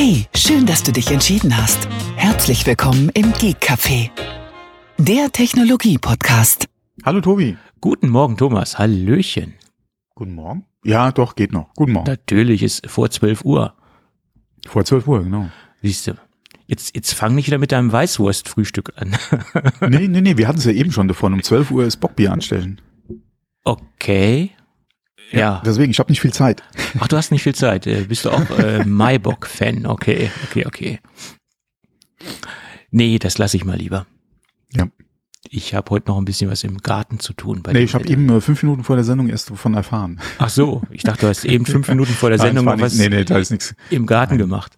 Hey, schön, dass du dich entschieden hast. Herzlich willkommen im Geek Café, der Technologie-Podcast. Hallo Tobi. Guten Morgen, Thomas. Hallöchen. Guten Morgen. Ja, doch, geht noch. Guten Morgen. Natürlich ist vor 12 Uhr. Vor 12 Uhr, genau. Siehst du. Jetzt, jetzt fang nicht wieder mit deinem Weißwurstfrühstück an. nee, nee, nee, wir hatten es ja eben schon davon. Um 12 Uhr ist Bockbier anstellen. Okay. Ja. Deswegen, ich habe nicht viel Zeit. Ach, du hast nicht viel Zeit. Äh, bist du auch äh, Maibock-Fan? Okay, okay, okay. Nee, das lasse ich mal lieber. Ja. Ich habe heute noch ein bisschen was im Garten zu tun. Bei nee, ich habe eben äh, fünf Minuten vor der Sendung erst davon erfahren. Ach so, ich dachte, du hast eben fünf Minuten vor der Sendung Nein, was nee, nee, da ist nix. im Garten Nein. gemacht.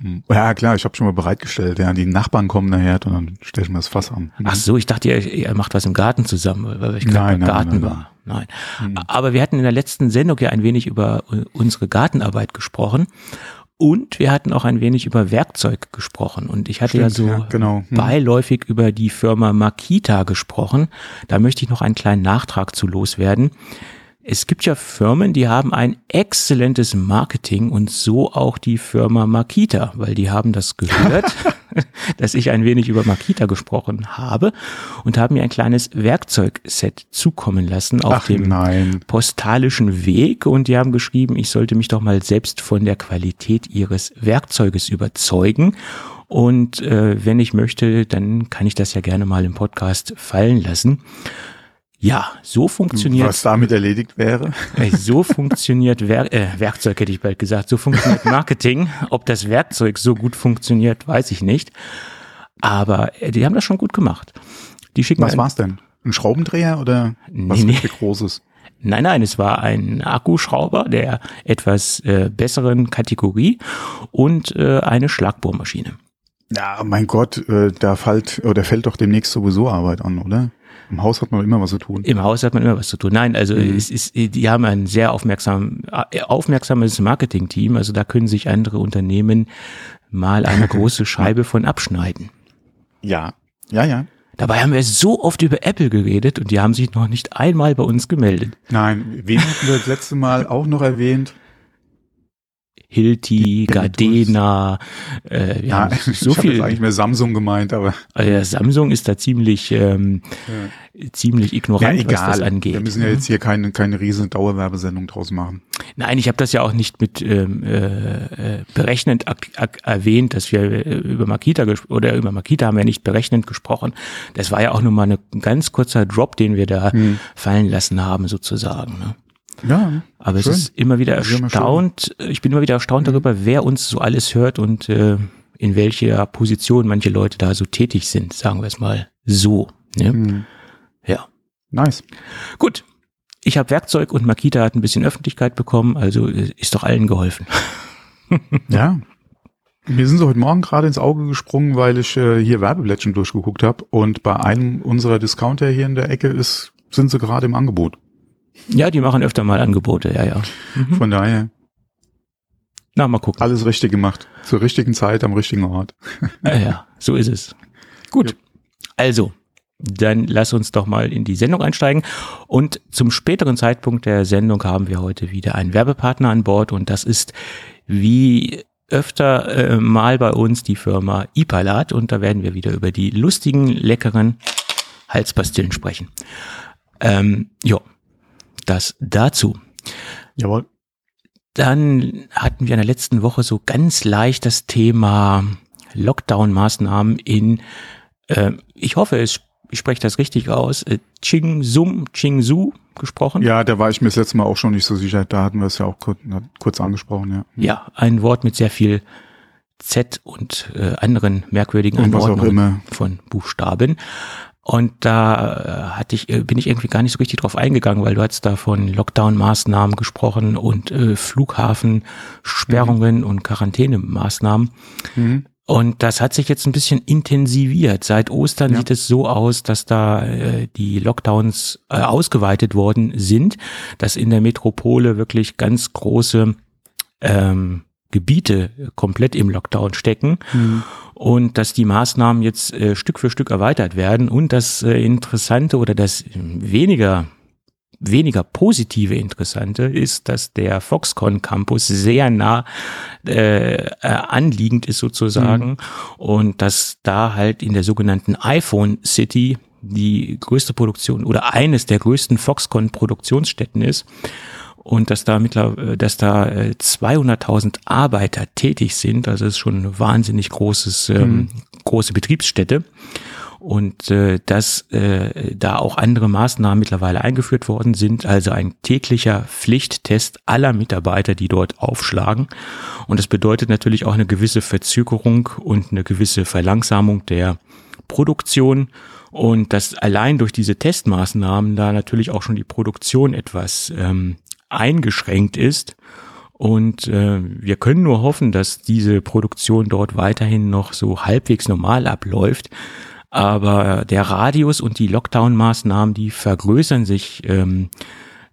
Hm. Ja, klar, ich habe schon mal bereitgestellt. Ja, die Nachbarn kommen nachher und dann stelle ich mir das Fass an. Ach so, ich dachte, ihr, ihr macht was im Garten zusammen, weil ich gerade im Garten nein, war. Nein. Hm. Aber wir hatten in der letzten Sendung ja ein wenig über unsere Gartenarbeit gesprochen. Und wir hatten auch ein wenig über Werkzeug gesprochen. Und ich hatte Stimmt, ja so ja, genau. hm. beiläufig über die Firma Makita gesprochen. Da möchte ich noch einen kleinen Nachtrag zu loswerden. Es gibt ja Firmen, die haben ein exzellentes Marketing und so auch die Firma Makita, weil die haben das gehört, dass ich ein wenig über Makita gesprochen habe und haben mir ein kleines Werkzeugset zukommen lassen auf Ach, dem nein. postalischen Weg und die haben geschrieben, ich sollte mich doch mal selbst von der Qualität ihres Werkzeuges überzeugen und äh, wenn ich möchte, dann kann ich das ja gerne mal im Podcast fallen lassen. Ja, so funktioniert. Was damit erledigt wäre? So funktioniert Wer äh, Werkzeug, hätte ich bald gesagt. So funktioniert Marketing. Ob das Werkzeug so gut funktioniert, weiß ich nicht. Aber äh, die haben das schon gut gemacht. Die schicken was war's denn? Ein Schraubendreher oder was nee, nee. Großes? Nein, nein, es war ein Akkuschrauber der etwas äh, besseren Kategorie und äh, eine Schlagbohrmaschine. Ja, mein Gott, äh, da fällt oder fällt doch demnächst sowieso Arbeit an, oder? Im Haus hat man immer was zu tun. Im Haus hat man immer was zu tun. Nein, also mhm. es ist, die haben ein sehr aufmerksam, äh, aufmerksames Marketing-Team. Also da können sich andere Unternehmen mal eine große Scheibe von abschneiden. Ja, ja, ja. Dabei haben wir so oft über Apple geredet und die haben sich noch nicht einmal bei uns gemeldet. Nein, wen hatten wir das letzte Mal auch noch erwähnt? Hilti, Gardena, äh, ja, so ich viel. Ich eigentlich mehr Samsung gemeint, aber. Also Samsung ist da ziemlich, ähm, ja. ziemlich ignorant, ja, egal. was das angeht. Wir müssen ja jetzt hier keine, keine riesen Dauerwerbesendung draus machen. Nein, ich habe das ja auch nicht mit ähm, äh, äh berechnend erwähnt, dass wir äh, über Makita oder über Makita haben wir nicht berechnend gesprochen. Das war ja auch nur mal ein ganz kurzer Drop, den wir da hm. fallen lassen haben, sozusagen. Ne? Ja. Aber schön. es ist immer wieder erstaunt, ich bin immer wieder erstaunt mhm. darüber, wer uns so alles hört und äh, in welcher Position manche Leute da so tätig sind, sagen wir es mal so. Ne? Mhm. Ja. Nice. Gut. Ich habe Werkzeug und Makita hat ein bisschen Öffentlichkeit bekommen, also äh, ist doch allen geholfen. ja. Mir sind sie heute Morgen gerade ins Auge gesprungen, weil ich äh, hier Werbeblättchen durchgeguckt habe und bei einem unserer Discounter hier in der Ecke ist, sind sie gerade im Angebot. Ja, die machen öfter mal Angebote, ja, ja. Mhm. Von daher. Na, mal gucken. Alles richtig gemacht. Zur richtigen Zeit, am richtigen Ort. ja, ja, so ist es. Gut. Ja. Also, dann lass uns doch mal in die Sendung einsteigen. Und zum späteren Zeitpunkt der Sendung haben wir heute wieder einen Werbepartner an Bord und das ist wie öfter äh, mal bei uns die Firma Ipalat und da werden wir wieder über die lustigen, leckeren Halspastillen sprechen. Ähm, ja, das dazu. Jawohl. Dann hatten wir in der letzten Woche so ganz leicht das Thema Lockdown-Maßnahmen in, äh, ich hoffe, es, ich spreche das richtig aus, äh, Chingzum, Chingsu gesprochen. Ja, da war ich mir das letzte Mal auch schon nicht so sicher. Da hatten wir es ja auch kurz, kurz angesprochen, ja. Ja, ein Wort mit sehr viel Z und äh, anderen merkwürdigen Anordnungen von Buchstaben. Und da äh, hatte ich, äh, bin ich irgendwie gar nicht so richtig drauf eingegangen, weil du hast da von Lockdown-Maßnahmen gesprochen und äh, Flughafensperrungen mhm. und Quarantänemaßnahmen. Mhm. Und das hat sich jetzt ein bisschen intensiviert. Seit Ostern ja. sieht es so aus, dass da äh, die Lockdowns äh, ausgeweitet worden sind, dass in der Metropole wirklich ganz große ähm, Gebiete komplett im Lockdown stecken mhm. Und dass die Maßnahmen jetzt äh, Stück für Stück erweitert werden und das äh, Interessante oder das weniger weniger positive Interessante ist, dass der Foxconn Campus sehr nah äh, äh, anliegend ist sozusagen mhm. und dass da halt in der sogenannten iPhone City die größte Produktion oder eines der größten Foxconn Produktionsstätten ist und dass da mittlerweile, dass da 200.000 äh, Arbeiter tätig sind. Also das ist schon eine wahnsinnig großes, ähm, mhm. große Betriebsstätte und äh, dass äh, da auch andere Maßnahmen mittlerweile eingeführt worden sind, also ein täglicher Pflichttest aller Mitarbeiter, die dort aufschlagen. Und das bedeutet natürlich auch eine gewisse Verzögerung und eine gewisse Verlangsamung der Produktion und dass allein durch diese Testmaßnahmen da natürlich auch schon die Produktion etwas ähm, eingeschränkt ist. Und äh, wir können nur hoffen, dass diese Produktion dort weiterhin noch so halbwegs normal abläuft. Aber der Radius und die Lockdown-Maßnahmen, die vergrößern sich ähm,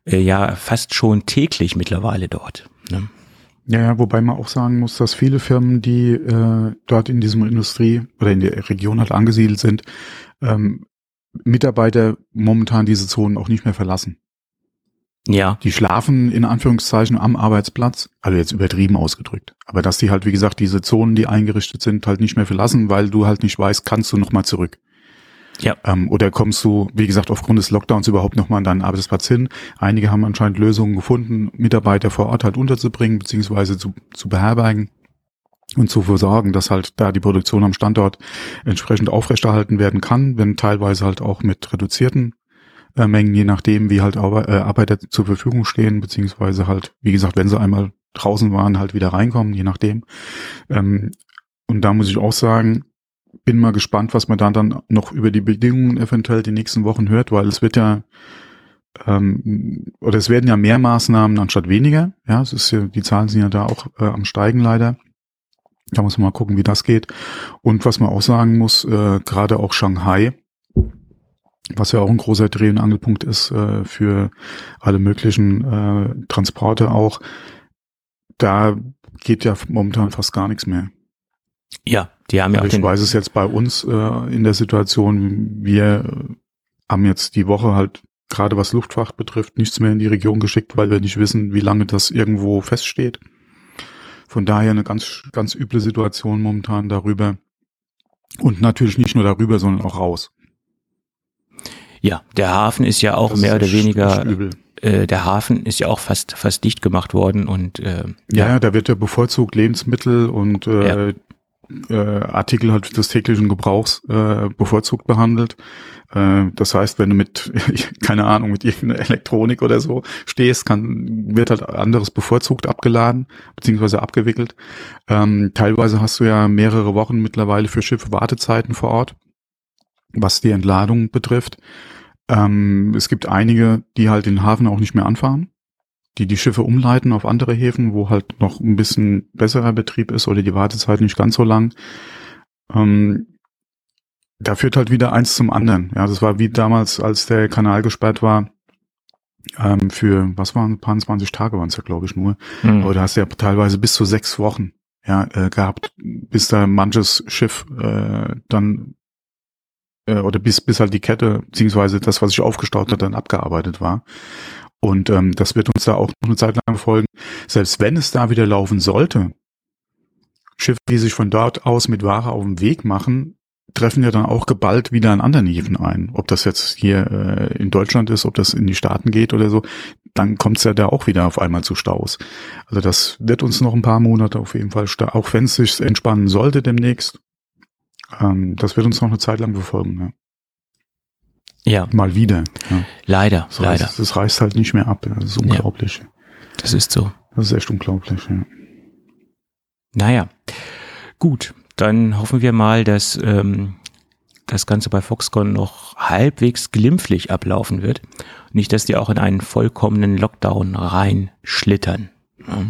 äh, ja fast schon täglich mittlerweile dort. Ne? Ja, wobei man auch sagen muss, dass viele Firmen, die äh, dort in diesem Industrie oder in der Region halt angesiedelt sind, ähm, Mitarbeiter momentan diese Zonen auch nicht mehr verlassen. Ja. Die schlafen in Anführungszeichen am Arbeitsplatz, also jetzt übertrieben ausgedrückt. Aber dass die halt, wie gesagt, diese Zonen, die eingerichtet sind, halt nicht mehr verlassen, weil du halt nicht weißt, kannst du nochmal zurück. Ja. Ähm, oder kommst du, wie gesagt, aufgrund des Lockdowns überhaupt nochmal an deinen Arbeitsplatz hin? Einige haben anscheinend Lösungen gefunden, Mitarbeiter vor Ort halt unterzubringen, beziehungsweise zu, zu beherbergen und zu versorgen, dass halt da die Produktion am Standort entsprechend aufrechterhalten werden kann, wenn teilweise halt auch mit reduzierten Mengen, je nachdem, wie halt äh, Arbeiter zur Verfügung stehen, beziehungsweise halt, wie gesagt, wenn sie einmal draußen waren, halt wieder reinkommen, je nachdem. Ähm, und da muss ich auch sagen, bin mal gespannt, was man dann dann noch über die Bedingungen eventuell die nächsten Wochen hört, weil es wird ja ähm, oder es werden ja mehr Maßnahmen anstatt weniger. Ja, es ist ja, die Zahlen sind ja da auch äh, am steigen leider. Da muss man mal gucken, wie das geht. Und was man auch sagen muss, äh, gerade auch Shanghai, was ja auch ein großer Dreh- und Angelpunkt ist äh, für alle möglichen äh, Transporte auch, da geht ja momentan fast gar nichts mehr. Ja, die haben ja also auch. Ich weiß es jetzt bei uns äh, in der Situation, wir haben jetzt die Woche halt gerade was Luftfracht betrifft nichts mehr in die Region geschickt, weil wir nicht wissen, wie lange das irgendwo feststeht. Von daher eine ganz, ganz üble Situation momentan darüber. Und natürlich nicht nur darüber, sondern auch raus. Ja, der Hafen ist ja auch das mehr oder weniger äh, der Hafen ist ja auch fast fast dicht gemacht worden und äh, ja, ja, da wird ja bevorzugt Lebensmittel und äh, ja. äh, Artikel halt des täglichen Gebrauchs äh, bevorzugt behandelt. Äh, das heißt, wenn du mit keine Ahnung mit irgendeiner Elektronik oder so stehst, kann wird halt anderes bevorzugt abgeladen beziehungsweise abgewickelt. Ähm, teilweise hast du ja mehrere Wochen mittlerweile für Schiffe Wartezeiten vor Ort was die Entladung betrifft. Ähm, es gibt einige, die halt den Hafen auch nicht mehr anfahren, die die Schiffe umleiten auf andere Häfen, wo halt noch ein bisschen besserer Betrieb ist oder die Wartezeit nicht ganz so lang. Ähm, da führt halt wieder eins zum anderen. Ja, das war wie damals, als der Kanal gesperrt war. Ähm, für, was waren, ein paar 20 Tage waren es ja, glaube ich, nur. Mhm. Aber da hast du ja teilweise bis zu sechs Wochen ja, äh, gehabt, bis da manches Schiff äh, dann äh, oder bis, bis halt die Kette, beziehungsweise das, was sich aufgestaut hat, dann abgearbeitet war. Und ähm, das wird uns da auch noch eine Zeit lang folgen. Selbst wenn es da wieder laufen sollte, Schiffe, die sich von dort aus mit Ware auf den Weg machen, treffen ja dann auch geballt wieder an anderen Häfen ein. Ob das jetzt hier äh, in Deutschland ist, ob das in die Staaten geht oder so, dann kommt es ja da auch wieder auf einmal zu Staus. Also das wird uns noch ein paar Monate auf jeden Fall, auch wenn es sich entspannen sollte demnächst, ähm, das wird uns noch eine Zeit lang verfolgen. Ja. Ja. Mal wieder. Ja. Leider, das leider. Reißt, das reißt halt nicht mehr ab. Das ist unglaublich. Ja, das ist so. Das ist echt unglaublich, ja. Naja, gut. Dann hoffen wir mal, dass ähm, das Ganze bei Foxconn noch halbwegs glimpflich ablaufen wird. Nicht, dass die auch in einen vollkommenen Lockdown reinschlittern.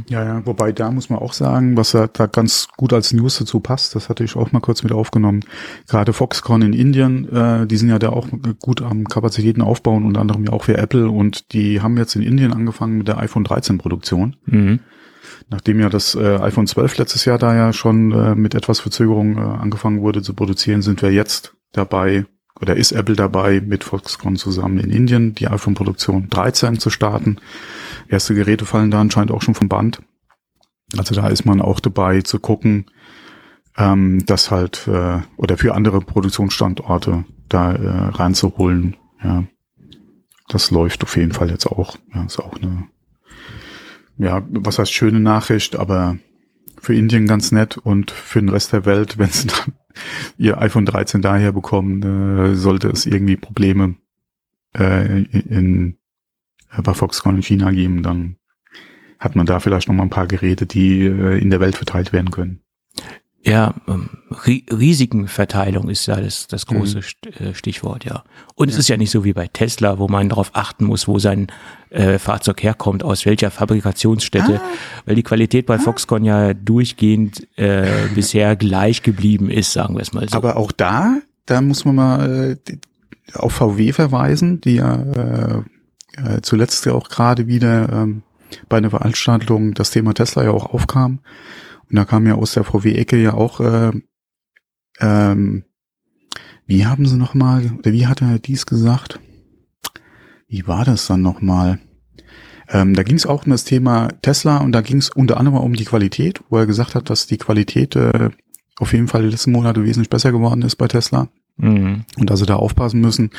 Ja, ja, wobei da muss man auch sagen, was da ganz gut als News dazu passt, das hatte ich auch mal kurz mit aufgenommen. Gerade Foxconn in Indien, äh, die sind ja da auch gut am Kapazitäten aufbauen, unter anderem ja auch für Apple und die haben jetzt in Indien angefangen mit der iPhone 13 Produktion. Mhm. Nachdem ja das äh, iPhone 12 letztes Jahr da ja schon äh, mit etwas Verzögerung äh, angefangen wurde zu produzieren, sind wir jetzt dabei, oder ist Apple dabei, mit Foxconn zusammen in Indien die iPhone-Produktion 13 zu starten. Erste Geräte fallen da anscheinend auch schon vom Band. Also da ist man auch dabei zu gucken, ähm, das halt äh, oder für andere Produktionsstandorte da äh, reinzuholen. Ja, das läuft auf jeden Fall jetzt auch. Ja, ist auch eine, ja, was heißt schöne Nachricht, aber für Indien ganz nett und für den Rest der Welt, wenn sie dann ihr iPhone 13 daher bekommen, äh, sollte es irgendwie Probleme äh, in, äh, bei Foxconn in China geben, dann hat man da vielleicht noch mal ein paar Geräte, die äh, in der Welt verteilt werden können. Ja, ähm, Risikenverteilung ist ja das, das große mhm. Stichwort, ja. Und ja. es ist ja nicht so wie bei Tesla, wo man darauf achten muss, wo sein äh, Fahrzeug herkommt, aus welcher Fabrikationsstätte, ah. weil die Qualität bei ah. Foxconn ja durchgehend äh, bisher gleich geblieben ist, sagen wir es mal so. Aber auch da, da muss man mal äh, auf VW verweisen, die ja äh, äh, zuletzt ja auch gerade wieder ähm, bei einer Veranstaltung das Thema Tesla ja auch aufkam und da kam ja aus der VW-Ecke ja auch, äh, ähm, wie haben sie nochmal, oder wie hat er dies gesagt? Wie war das dann nochmal? Ähm, da ging es auch um das Thema Tesla und da ging es unter anderem um die Qualität, wo er gesagt hat, dass die Qualität äh, auf jeden Fall letzten Monate wesentlich besser geworden ist bei Tesla. Mhm. Und sie da aufpassen müssen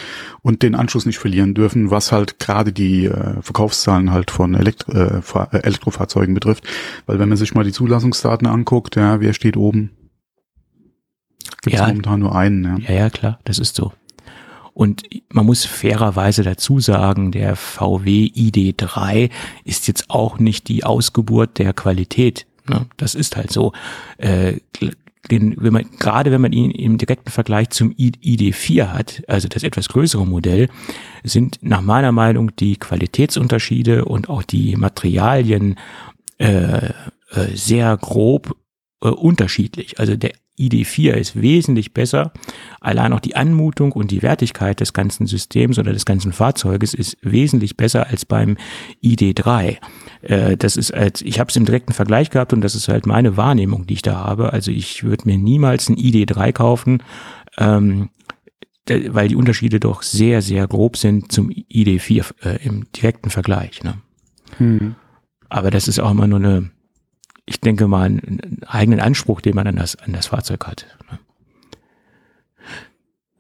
und den Anschluss nicht verlieren dürfen, was halt gerade die äh, Verkaufszahlen halt von Elektro äh, äh, Elektrofahrzeugen betrifft. Weil wenn man sich mal die Zulassungsdaten anguckt, ja, wer steht oben? Gibt es ja, momentan nur einen. Ja. ja, ja, klar, das ist so. Und man muss fairerweise dazu sagen, der VW ID3 ist jetzt auch nicht die Ausgeburt der Qualität. Ne? Das ist halt so. Äh, den, wenn man, gerade wenn man ihn im direkten Vergleich zum ID4 hat, also das etwas größere Modell, sind nach meiner Meinung die Qualitätsunterschiede und auch die Materialien äh, äh, sehr grob äh, unterschiedlich. Also der ID4 ist wesentlich besser. Allein auch die Anmutung und die Wertigkeit des ganzen Systems oder des ganzen Fahrzeuges ist wesentlich besser als beim ID3. Äh, das ist als, ich habe es im direkten Vergleich gehabt und das ist halt meine Wahrnehmung, die ich da habe. Also ich würde mir niemals ein ID3 kaufen, ähm, weil die Unterschiede doch sehr, sehr grob sind zum ID4 äh, im direkten Vergleich. Ne? Hm. Aber das ist auch immer nur eine ich denke mal, einen eigenen Anspruch, den man an das, an das Fahrzeug hat.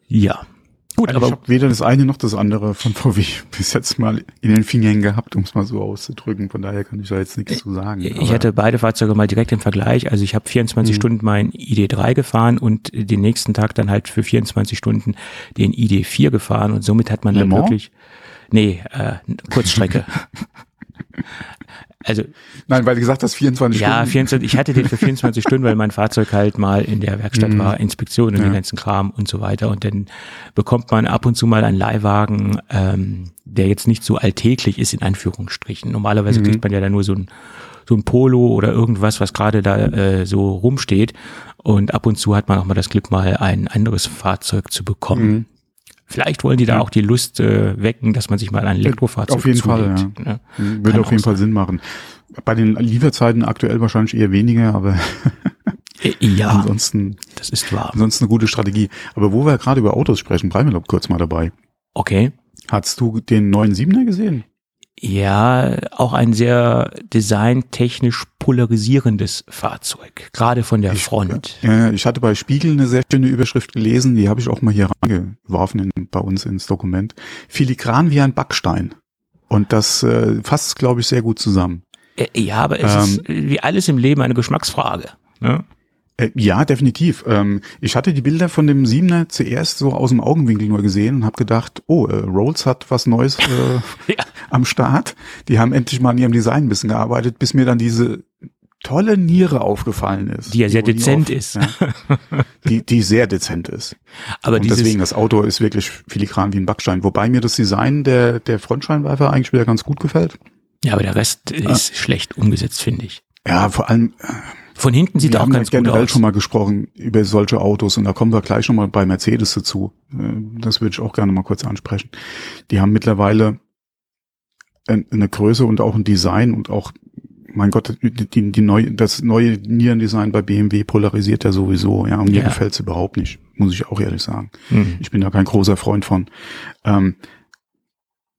Ja. Gut, also aber ich habe weder das eine noch das andere von VW bis jetzt mal in den Fingern gehabt, um es mal so auszudrücken. Von daher kann ich da jetzt nichts zu sagen. Ich hatte beide Fahrzeuge mal direkt im Vergleich. Also ich habe 24 mhm. Stunden mein ID3 gefahren und den nächsten Tag dann halt für 24 Stunden den ID4 gefahren und somit hat man Le dann Mans? wirklich Nee, äh, Kurzstrecke. Also Nein, weil du gesagt hast 24 Stunden. Ja, 24, ich hatte den für 24 Stunden, weil mein Fahrzeug halt mal in der Werkstatt mhm. war, Inspektion und ja. den ganzen Kram und so weiter. Und dann bekommt man ab und zu mal einen Leihwagen, ähm, der jetzt nicht so alltäglich ist, in Anführungsstrichen. Normalerweise mhm. kriegt man ja dann nur so ein, so ein Polo oder irgendwas, was gerade da äh, so rumsteht. Und ab und zu hat man auch mal das Glück, mal ein anderes Fahrzeug zu bekommen. Mhm. Vielleicht wollen die da ja. auch die Lust äh, wecken, dass man sich mal ein Elektrofahrzeug Auf jeden zulegt, Fall, ja. Ne? Würde Kann auf jeden Fall Sinn machen. Bei den Lieferzeiten aktuell wahrscheinlich eher weniger, aber äh, ja, ansonsten, das ist wahr. Ansonsten eine gute Strategie. Aber wo wir gerade über Autos sprechen, bleiben wir kurz mal dabei. Okay. Hast du den neuen Siebener gesehen? Ja, auch ein sehr designtechnisch polarisierendes Fahrzeug, gerade von der ich, Front. Ja, ich hatte bei Spiegel eine sehr schöne Überschrift gelesen, die habe ich auch mal hier reingeworfen in, bei uns ins Dokument. Filigran wie ein Backstein. Und das äh, fasst, glaube ich, sehr gut zusammen. Äh, ja, aber es ähm, ist wie alles im Leben eine Geschmacksfrage. Ne? Äh, ja, definitiv. Ähm, ich hatte die Bilder von dem Siebener zuerst so aus dem Augenwinkel nur gesehen und habe gedacht, oh, äh, Rolls hat was Neues äh, ja. am Start. Die haben endlich mal an ihrem Design ein bisschen gearbeitet, bis mir dann diese tolle Niere aufgefallen ist. Die ja sehr dezent auf, ist. Ja, die, die sehr dezent ist. Aber und deswegen, das Auto ist wirklich filigran wie ein Backstein. Wobei mir das Design der, der Frontscheinwerfer eigentlich wieder ganz gut gefällt. Ja, aber der Rest ist schlecht umgesetzt, finde ich. Ja, vor allem, von hinten sieht er auch ganz gut aus. Wir haben schon mal gesprochen über solche Autos und da kommen wir gleich nochmal bei Mercedes dazu. Äh, das würde ich auch gerne mal kurz ansprechen. Die haben mittlerweile eine Größe und auch ein Design und auch, mein Gott, die, die neue, das neue Nierendesign bei BMW polarisiert ja sowieso, ja, und mir ja. gefällt's überhaupt nicht. muss ich auch ehrlich sagen. Mhm. Ich bin da kein großer Freund von. Ähm,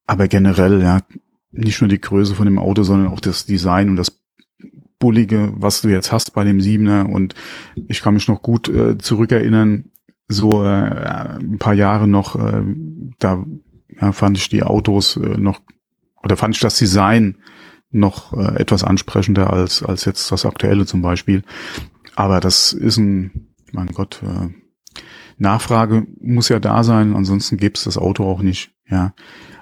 aber generell, ja, nicht nur die Größe von dem Auto, sondern auch das Design und das Bullige, was du jetzt hast bei dem Siebener. Und ich kann mich noch gut äh, zurückerinnern, so äh, ein paar Jahre noch, äh, da ja, fand ich die Autos äh, noch, oder fand ich das Design noch äh, etwas ansprechender als, als jetzt das aktuelle zum Beispiel. Aber das ist ein, mein Gott, äh, Nachfrage muss ja da sein, ansonsten gäbe es das Auto auch nicht, ja.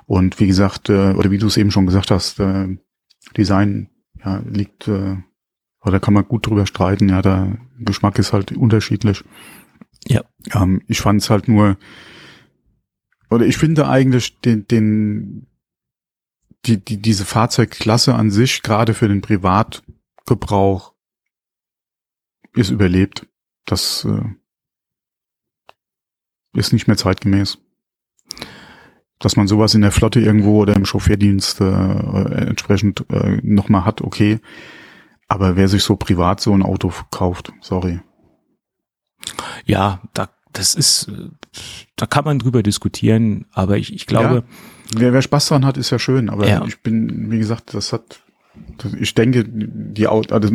Und wie gesagt, äh, oder wie du es eben schon gesagt hast, äh, Design ja, liegt, äh, oder kann man gut drüber streiten, ja, der Geschmack ist halt unterschiedlich. Ja. Ähm, ich fand es halt nur, oder ich finde eigentlich den, den, die, die, diese Fahrzeugklasse an sich, gerade für den Privatgebrauch, ist überlebt. Das äh, ist nicht mehr zeitgemäß dass man sowas in der Flotte irgendwo oder im Chauffeurdienst äh, entsprechend äh, nochmal hat, okay. Aber wer sich so privat so ein Auto kauft, sorry. Ja, da, das ist, da kann man drüber diskutieren, aber ich, ich glaube. Ja, wer, wer Spaß dran hat, ist ja schön, aber ja. ich bin, wie gesagt, das hat, ich denke, die Auto, also,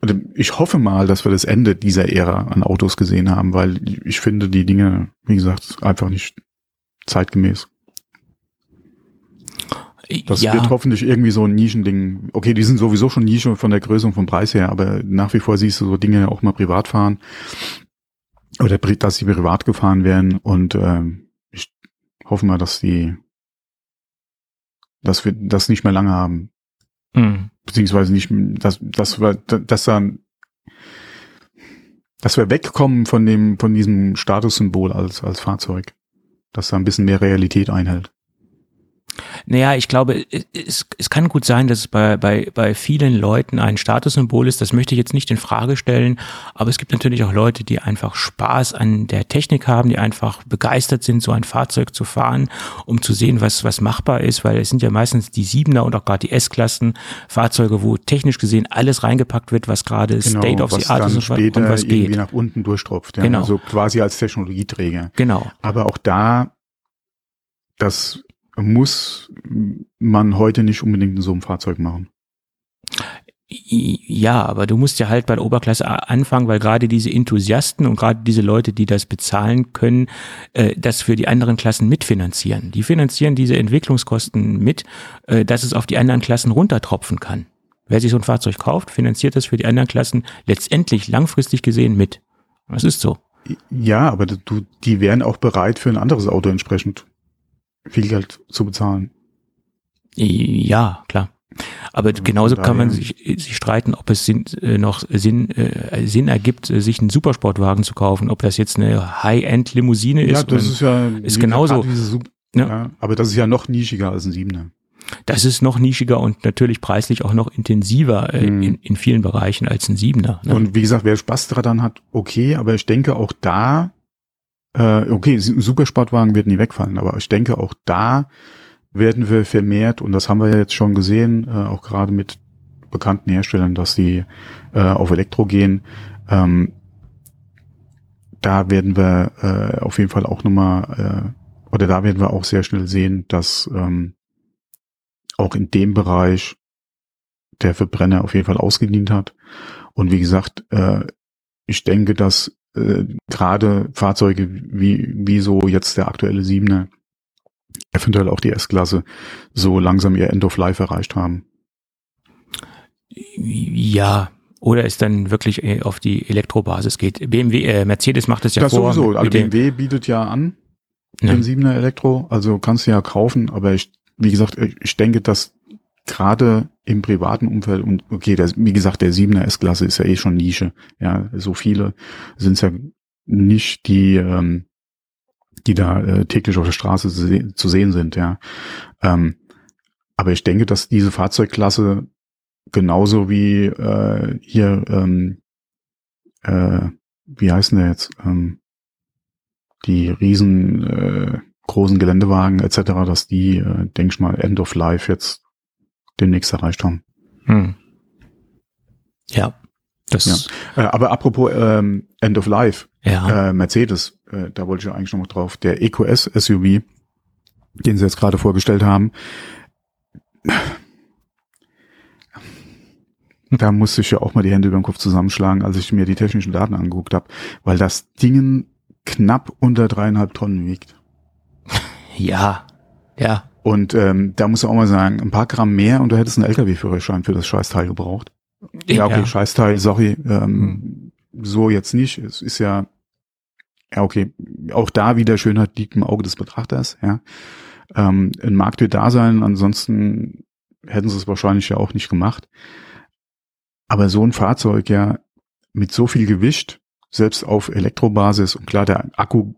also ich hoffe mal, dass wir das Ende dieser Ära an Autos gesehen haben, weil ich finde die Dinge, wie gesagt, einfach nicht zeitgemäß. Das ja. wird hoffentlich irgendwie so ein Nischending. Okay, die sind sowieso schon Nische von der Größe und vom Preis her, aber nach wie vor siehst du so Dinge auch mal privat fahren. Oder dass sie privat gefahren werden. Und äh, ich hoffe mal, dass die dass wir das nicht mehr lange haben. Mhm beziehungsweise nicht, dass, dass wir, dass dann, dass wir wegkommen von dem, von diesem Statussymbol als, als Fahrzeug. Dass da ein bisschen mehr Realität einhält. Naja, ich glaube, es, es kann gut sein, dass es bei, bei, bei vielen Leuten ein Statussymbol ist. Das möchte ich jetzt nicht in Frage stellen. Aber es gibt natürlich auch Leute, die einfach Spaß an der Technik haben, die einfach begeistert sind, so ein Fahrzeug zu fahren, um zu sehen, was, was machbar ist. Weil es sind ja meistens die Siebener und auch gerade die S-Klassen Fahrzeuge, wo technisch gesehen alles reingepackt wird, was gerade genau, State of the Art ist und was geht. irgendwie nach unten durchtropft. Ja? Genau. Also quasi als Technologieträger. Genau. Aber auch da, das muss man heute nicht unbedingt in so einem Fahrzeug machen. Ja, aber du musst ja halt bei der Oberklasse anfangen, weil gerade diese Enthusiasten und gerade diese Leute, die das bezahlen können, äh, das für die anderen Klassen mitfinanzieren. Die finanzieren diese Entwicklungskosten mit, äh, dass es auf die anderen Klassen runtertropfen kann. Wer sich so ein Fahrzeug kauft, finanziert das für die anderen Klassen letztendlich langfristig gesehen mit. Das ist so. Ja, aber du, die wären auch bereit für ein anderes Auto entsprechend viel Geld zu bezahlen. Ja, klar. Aber ja, genauso kann man sich, sich streiten, ob es Sinn, äh, noch Sinn, äh, Sinn ergibt, äh, sich einen Supersportwagen zu kaufen. Ob das jetzt eine High-End-Limousine ist. Ja, das ist ja ist genauso. ja. ja. aber das ist ja noch nischiger als ein Siebener. Das ist noch nischiger und natürlich preislich auch noch intensiver äh, hm. in, in vielen Bereichen als ein Siebener. Ne? Und wie gesagt, wer Spaß daran hat, okay, aber ich denke auch da äh, okay, Supersportwagen werden nie wegfallen, aber ich denke auch da werden wir vermehrt, und das haben wir jetzt schon gesehen, äh, auch gerade mit bekannten Herstellern, dass die äh, auf Elektro gehen. Ähm, da werden wir äh, auf jeden Fall auch nochmal, äh, oder da werden wir auch sehr schnell sehen, dass ähm, auch in dem Bereich der Verbrenner auf jeden Fall ausgedient hat. Und wie gesagt, äh, ich denke, dass äh, gerade Fahrzeuge wie, wie so jetzt der aktuelle Siebener, eventuell auch die S-Klasse, so langsam ihr End of Life erreicht haben. Ja, oder es dann wirklich äh, auf die Elektrobasis geht. BMW, äh, Mercedes macht es ja das vor. Sowieso. Also BMW bietet ja an den Siebener Elektro, also kannst du ja kaufen, aber ich, wie gesagt, ich denke, dass gerade im privaten Umfeld und okay, der, wie gesagt, der 7er S-Klasse ist ja eh schon Nische. Ja, so viele sind es ja nicht, die, ähm, die da äh, täglich auf der Straße zu, se zu sehen sind, ja. Ähm, aber ich denke, dass diese Fahrzeugklasse genauso wie äh, hier, ähm, äh, wie heißen der jetzt, ähm, die riesen äh, großen Geländewagen etc., dass die, äh, denke ich mal, End of Life jetzt demnächst erreicht haben. Hm. Ja. Das ja. Äh, aber apropos ähm, End of Life, ja. äh, Mercedes, äh, da wollte ich ja eigentlich noch mal drauf, der EQS SUV, den sie jetzt gerade vorgestellt haben, da musste ich ja auch mal die Hände über den Kopf zusammenschlagen, als ich mir die technischen Daten angeguckt habe, weil das Ding knapp unter dreieinhalb Tonnen wiegt. Ja, ja. Und ähm, da muss ich auch mal sagen, ein paar Gramm mehr und du hättest einen LKW-Führerschein für das Scheißteil gebraucht. Ja, okay, ja. Scheißteil, sorry, ähm, hm. so jetzt nicht. Es ist ja, ja, okay, auch da wieder Schönheit liegt im Auge des Betrachters, ja. Ähm, ein Markt wird da sein, ansonsten hätten sie es wahrscheinlich ja auch nicht gemacht. Aber so ein Fahrzeug ja mit so viel Gewicht, selbst auf Elektrobasis, und klar, der Akku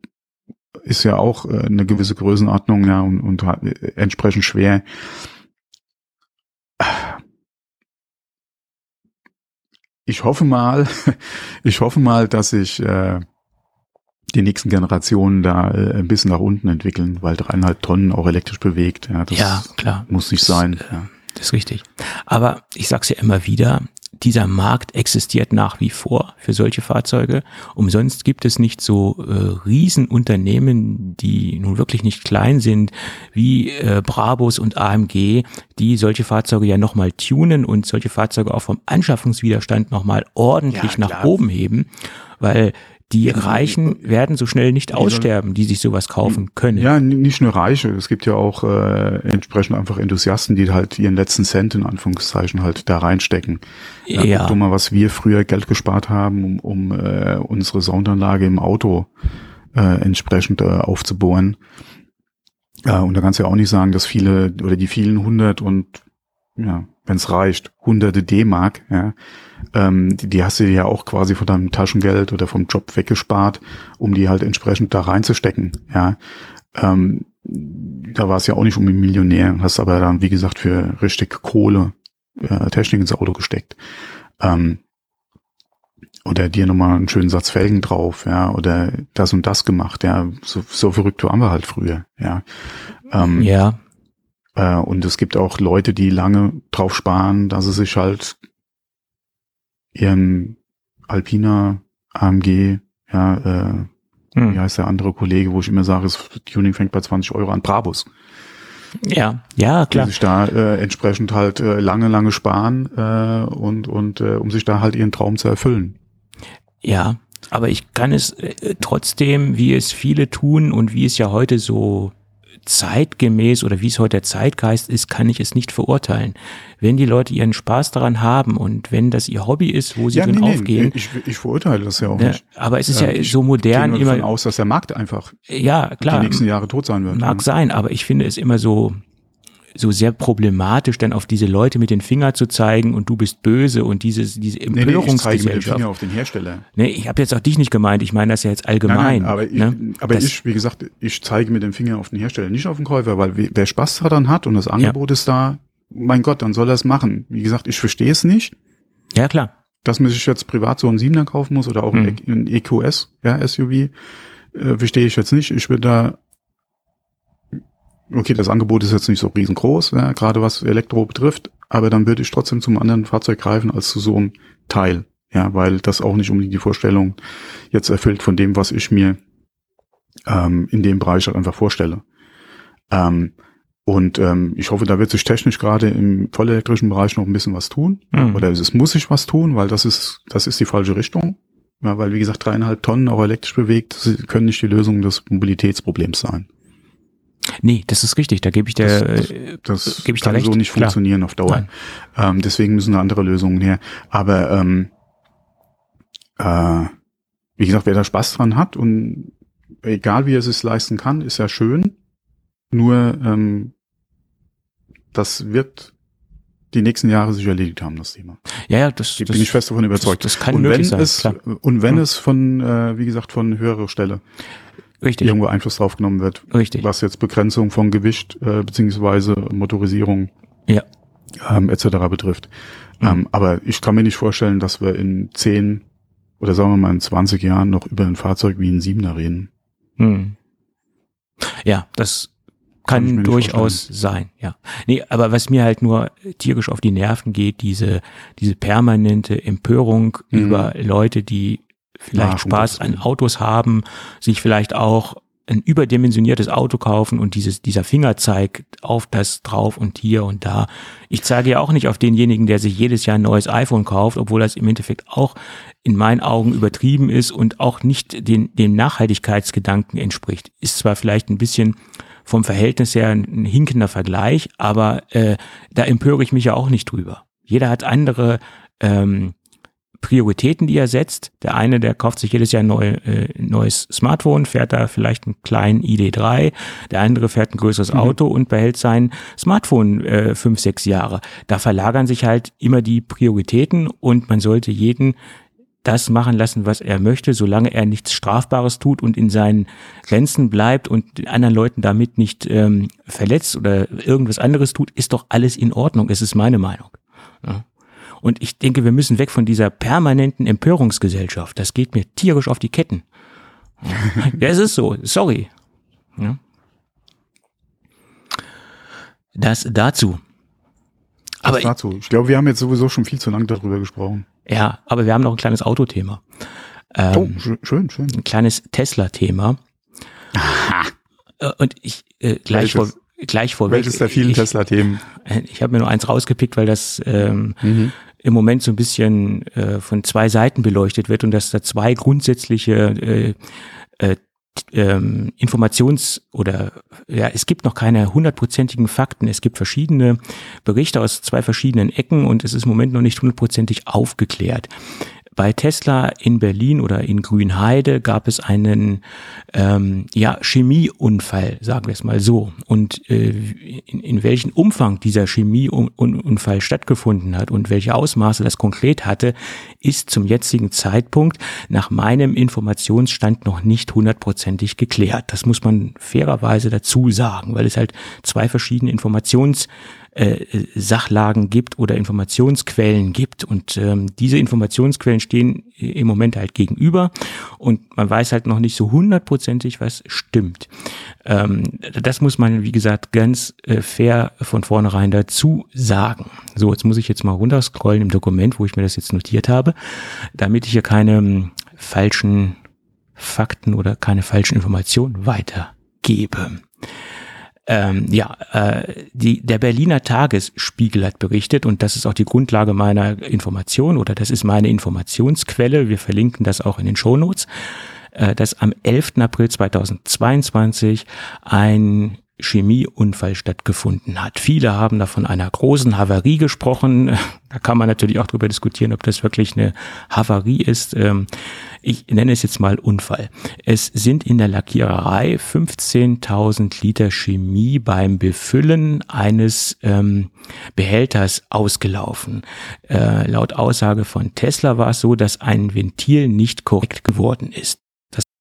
ist ja auch äh, eine gewisse Größenordnung, ja, und, und äh, entsprechend schwer. Ich hoffe mal, ich hoffe mal, dass sich äh, die nächsten Generationen da äh, ein bisschen nach unten entwickeln, weil dreieinhalb Tonnen auch elektrisch bewegt. Ja, das ja, klar. muss nicht sein. Das, ja. das ist richtig. Aber ich sag's ja immer wieder, dieser Markt existiert nach wie vor für solche Fahrzeuge. Umsonst gibt es nicht so äh, Riesenunternehmen, die nun wirklich nicht klein sind, wie äh, Brabus und AMG, die solche Fahrzeuge ja nochmal tunen und solche Fahrzeuge auch vom Anschaffungswiderstand nochmal ordentlich ja, nach oben heben, weil die Reichen werden so schnell nicht aussterben, die sich sowas kaufen können. Ja, nicht nur Reiche. Es gibt ja auch äh, entsprechend einfach Enthusiasten, die halt ihren letzten Cent in Anführungszeichen halt da reinstecken. Ja. ja. Guck mal, was wir früher Geld gespart haben, um, um äh, unsere Soundanlage im Auto äh, entsprechend äh, aufzubohren. Äh, und da kannst du ja auch nicht sagen, dass viele oder die vielen hundert und ja, wenn es reicht, hunderte D-Mark, ja, ähm, die, die hast du dir ja auch quasi von deinem Taschengeld oder vom Job weggespart, um die halt entsprechend da reinzustecken, ja. Ähm, da war es ja auch nicht um einen Millionär, hast aber dann, wie gesagt, für richtig Kohle äh, Technik ins Auto gesteckt. Ähm, oder dir nochmal einen schönen Satz Felgen drauf, ja, oder das und das gemacht, ja, so, so verrückt waren wir halt früher, ja. Ähm, ja. Äh, und es gibt auch Leute, die lange drauf sparen, dass sie sich halt ihren Alpina AMG, ja, äh, hm. wie heißt der andere Kollege, wo ich immer sage, das Tuning fängt bei 20 Euro an, Brabus. Ja, ja, klar. Die sich da äh, entsprechend halt äh, lange, lange sparen äh, und, und äh, um sich da halt ihren Traum zu erfüllen. Ja, aber ich kann es äh, trotzdem, wie es viele tun und wie es ja heute so zeitgemäß oder wie es heute der Zeitgeist ist, kann ich es nicht verurteilen. Wenn die Leute ihren Spaß daran haben und wenn das ihr Hobby ist, wo sie ja, drin nee, aufgehen. Ich, ich verurteile das ja auch ne, nicht. Aber es ist ja, ja so modern ich immer. aus, dass der Markt einfach ja, klar, die nächsten Jahre tot sein wird. Mag sein, aber ich finde es immer so so sehr problematisch, dann auf diese Leute mit den Finger zu zeigen und du bist böse und dieses, diese Empörungsgesellschaft. Nee, nee, ich zeige mit dem Finger auf den Hersteller. Nee, ich habe jetzt auch dich nicht gemeint, ich meine das ja jetzt allgemein. Nein, nein, aber, ne? ich, aber ich, wie gesagt, ich zeige mit dem Finger auf den Hersteller, nicht auf den Käufer, weil wer Spaß daran hat und das Angebot ja. ist da, mein Gott, dann soll er es machen. Wie gesagt, ich verstehe es nicht. Ja, klar. Dass man sich jetzt privat so einen Siebener kaufen muss oder auch mhm. ein EQS, ja, SUV, äh, verstehe ich jetzt nicht. Ich würde da okay, das Angebot ist jetzt nicht so riesengroß, ja, gerade was Elektro betrifft, aber dann würde ich trotzdem zum anderen Fahrzeug greifen als zu so einem Teil. Ja, weil das auch nicht unbedingt die Vorstellung jetzt erfüllt von dem, was ich mir ähm, in dem Bereich halt einfach vorstelle. Ähm, und ähm, ich hoffe, da wird sich technisch gerade im vollelektrischen Bereich noch ein bisschen was tun. Mhm. Oder es muss sich was tun, weil das ist, das ist die falsche Richtung. Ja, weil, wie gesagt, dreieinhalb Tonnen auch elektrisch bewegt, können nicht die Lösung des Mobilitätsproblems sein. Nee, das ist richtig. Da gebe ich dir, das, das, das gebe ich kann so nicht Klar. funktionieren auf Dauer. Ähm, deswegen müssen da andere Lösungen her. Aber ähm, äh, wie gesagt, wer da Spaß dran hat und egal wie er es sich leisten kann, ist ja schön. Nur ähm, das wird die nächsten Jahre sich erledigt haben, das Thema. Ja, ja, das, bin das, ich fest davon überzeugt. Das, das kann und möglich wenn sein. Es, und wenn hm. es von, äh, wie gesagt, von höherer Stelle Richtig. irgendwo Einfluss drauf genommen wird. Richtig. Was jetzt Begrenzung von Gewicht äh, beziehungsweise Motorisierung ja. ähm, etc. betrifft. Mhm. Ähm, aber ich kann mir nicht vorstellen, dass wir in zehn oder sagen wir mal in 20 Jahren noch über ein Fahrzeug wie ein Siebener reden. Mhm. Ja, das kann durchaus sein, ja. Nee, aber was mir halt nur tierisch auf die Nerven geht, diese, diese permanente Empörung mhm. über Leute, die vielleicht Ach, Spaß an Autos haben, sich vielleicht auch ein überdimensioniertes Auto kaufen und dieses, dieser Finger zeigt auf das drauf und hier und da. Ich zeige ja auch nicht auf denjenigen, der sich jedes Jahr ein neues iPhone kauft, obwohl das im Endeffekt auch in meinen Augen übertrieben ist und auch nicht den, dem Nachhaltigkeitsgedanken entspricht. Ist zwar vielleicht ein bisschen vom Verhältnis her ein hinkender Vergleich, aber äh, da empöre ich mich ja auch nicht drüber. Jeder hat andere ähm, Prioritäten, die er setzt. Der eine, der kauft sich jedes Jahr ein neu, äh, neues Smartphone, fährt da vielleicht einen kleinen ID3. Der andere fährt ein größeres mhm. Auto und behält sein Smartphone äh, fünf, sechs Jahre. Da verlagern sich halt immer die Prioritäten und man sollte jeden das machen lassen, was er möchte, solange er nichts Strafbares tut und in seinen Grenzen bleibt und den anderen Leuten damit nicht ähm, verletzt oder irgendwas anderes tut, ist doch alles in Ordnung. Es ist meine Meinung. Ja. Und ich denke, wir müssen weg von dieser permanenten Empörungsgesellschaft. Das geht mir tierisch auf die Ketten. ja, es ist so. Sorry. Ja. Das dazu. Aber das dazu. Ich glaube, wir haben jetzt sowieso schon viel zu lange darüber gesprochen. Ja, aber wir haben noch ein kleines Autothema. Ähm, oh, schön, schön. Ein kleines Tesla-Thema. Und ich äh, gleich vor, gleich vorweg. Welches der vielen Tesla-Themen? Ich habe mir nur eins rausgepickt, weil das ähm, mhm im Moment so ein bisschen äh, von zwei Seiten beleuchtet wird und dass da zwei grundsätzliche äh, äh, ähm, Informations- oder ja, es gibt noch keine hundertprozentigen Fakten. Es gibt verschiedene Berichte aus zwei verschiedenen Ecken und es ist im Moment noch nicht hundertprozentig aufgeklärt. Bei Tesla in Berlin oder in Grünheide gab es einen ähm, ja, Chemieunfall, sagen wir es mal so. Und äh, in, in welchem Umfang dieser Chemieunfall stattgefunden hat und welche Ausmaße das konkret hatte, ist zum jetzigen Zeitpunkt nach meinem Informationsstand noch nicht hundertprozentig geklärt. Das muss man fairerweise dazu sagen, weil es halt zwei verschiedene Informations äh, Sachlagen gibt oder Informationsquellen gibt. Und ähm, diese Informationsquellen stehen im Moment halt gegenüber und man weiß halt noch nicht so hundertprozentig, was stimmt. Ähm, das muss man, wie gesagt, ganz äh, fair von vornherein dazu sagen. So, jetzt muss ich jetzt mal runterscrollen im Dokument, wo ich mir das jetzt notiert habe, damit ich hier keine ähm, falschen Fakten oder keine falschen Informationen weitergebe. Ähm, ja, äh, die, der Berliner Tagesspiegel hat berichtet und das ist auch die Grundlage meiner Information oder das ist meine Informationsquelle. Wir verlinken das auch in den Shownotes, äh, dass am 11. April 2022 ein Chemieunfall stattgefunden hat. Viele haben da von einer großen Havarie gesprochen. Da kann man natürlich auch darüber diskutieren, ob das wirklich eine Havarie ist. Ähm, ich nenne es jetzt mal Unfall. Es sind in der Lackiererei 15.000 Liter Chemie beim Befüllen eines ähm, Behälters ausgelaufen. Äh, laut Aussage von Tesla war es so, dass ein Ventil nicht korrekt geworden ist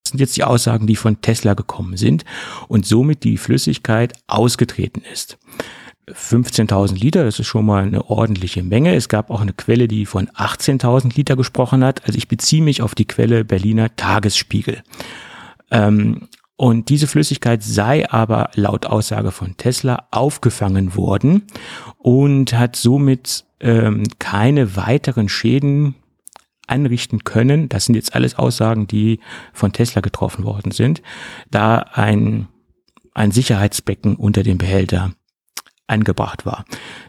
sind jetzt die Aussagen, die von Tesla gekommen sind und somit die Flüssigkeit ausgetreten ist. 15.000 Liter, das ist schon mal eine ordentliche Menge. Es gab auch eine Quelle, die von 18.000 Liter gesprochen hat. Also ich beziehe mich auf die Quelle Berliner Tagesspiegel. Ähm, und diese Flüssigkeit sei aber laut Aussage von Tesla aufgefangen worden und hat somit ähm, keine weiteren Schäden anrichten können. Das sind jetzt alles Aussagen, die von Tesla getroffen worden sind, da ein, ein Sicherheitsbecken unter dem Behälter angebracht war.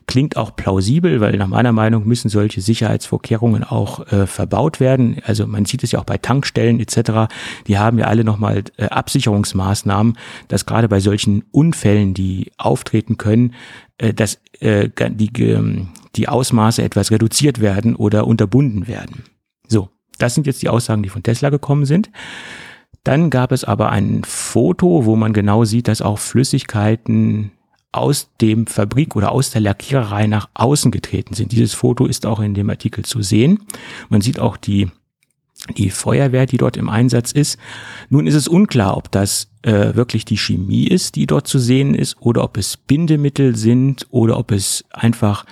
Klingt auch plausibel, weil nach meiner Meinung müssen solche Sicherheitsvorkehrungen auch äh, verbaut werden. Also man sieht es ja auch bei Tankstellen etc. Die haben ja alle nochmal äh, Absicherungsmaßnahmen, dass gerade bei solchen Unfällen, die auftreten können, äh, dass äh, die, die Ausmaße etwas reduziert werden oder unterbunden werden. Das sind jetzt die Aussagen, die von Tesla gekommen sind. Dann gab es aber ein Foto, wo man genau sieht, dass auch Flüssigkeiten aus dem Fabrik oder aus der Lackiererei nach außen getreten sind. Dieses Foto ist auch in dem Artikel zu sehen. Man sieht auch die, die Feuerwehr, die dort im Einsatz ist. Nun ist es unklar, ob das äh, wirklich die Chemie ist, die dort zu sehen ist, oder ob es Bindemittel sind oder ob es einfach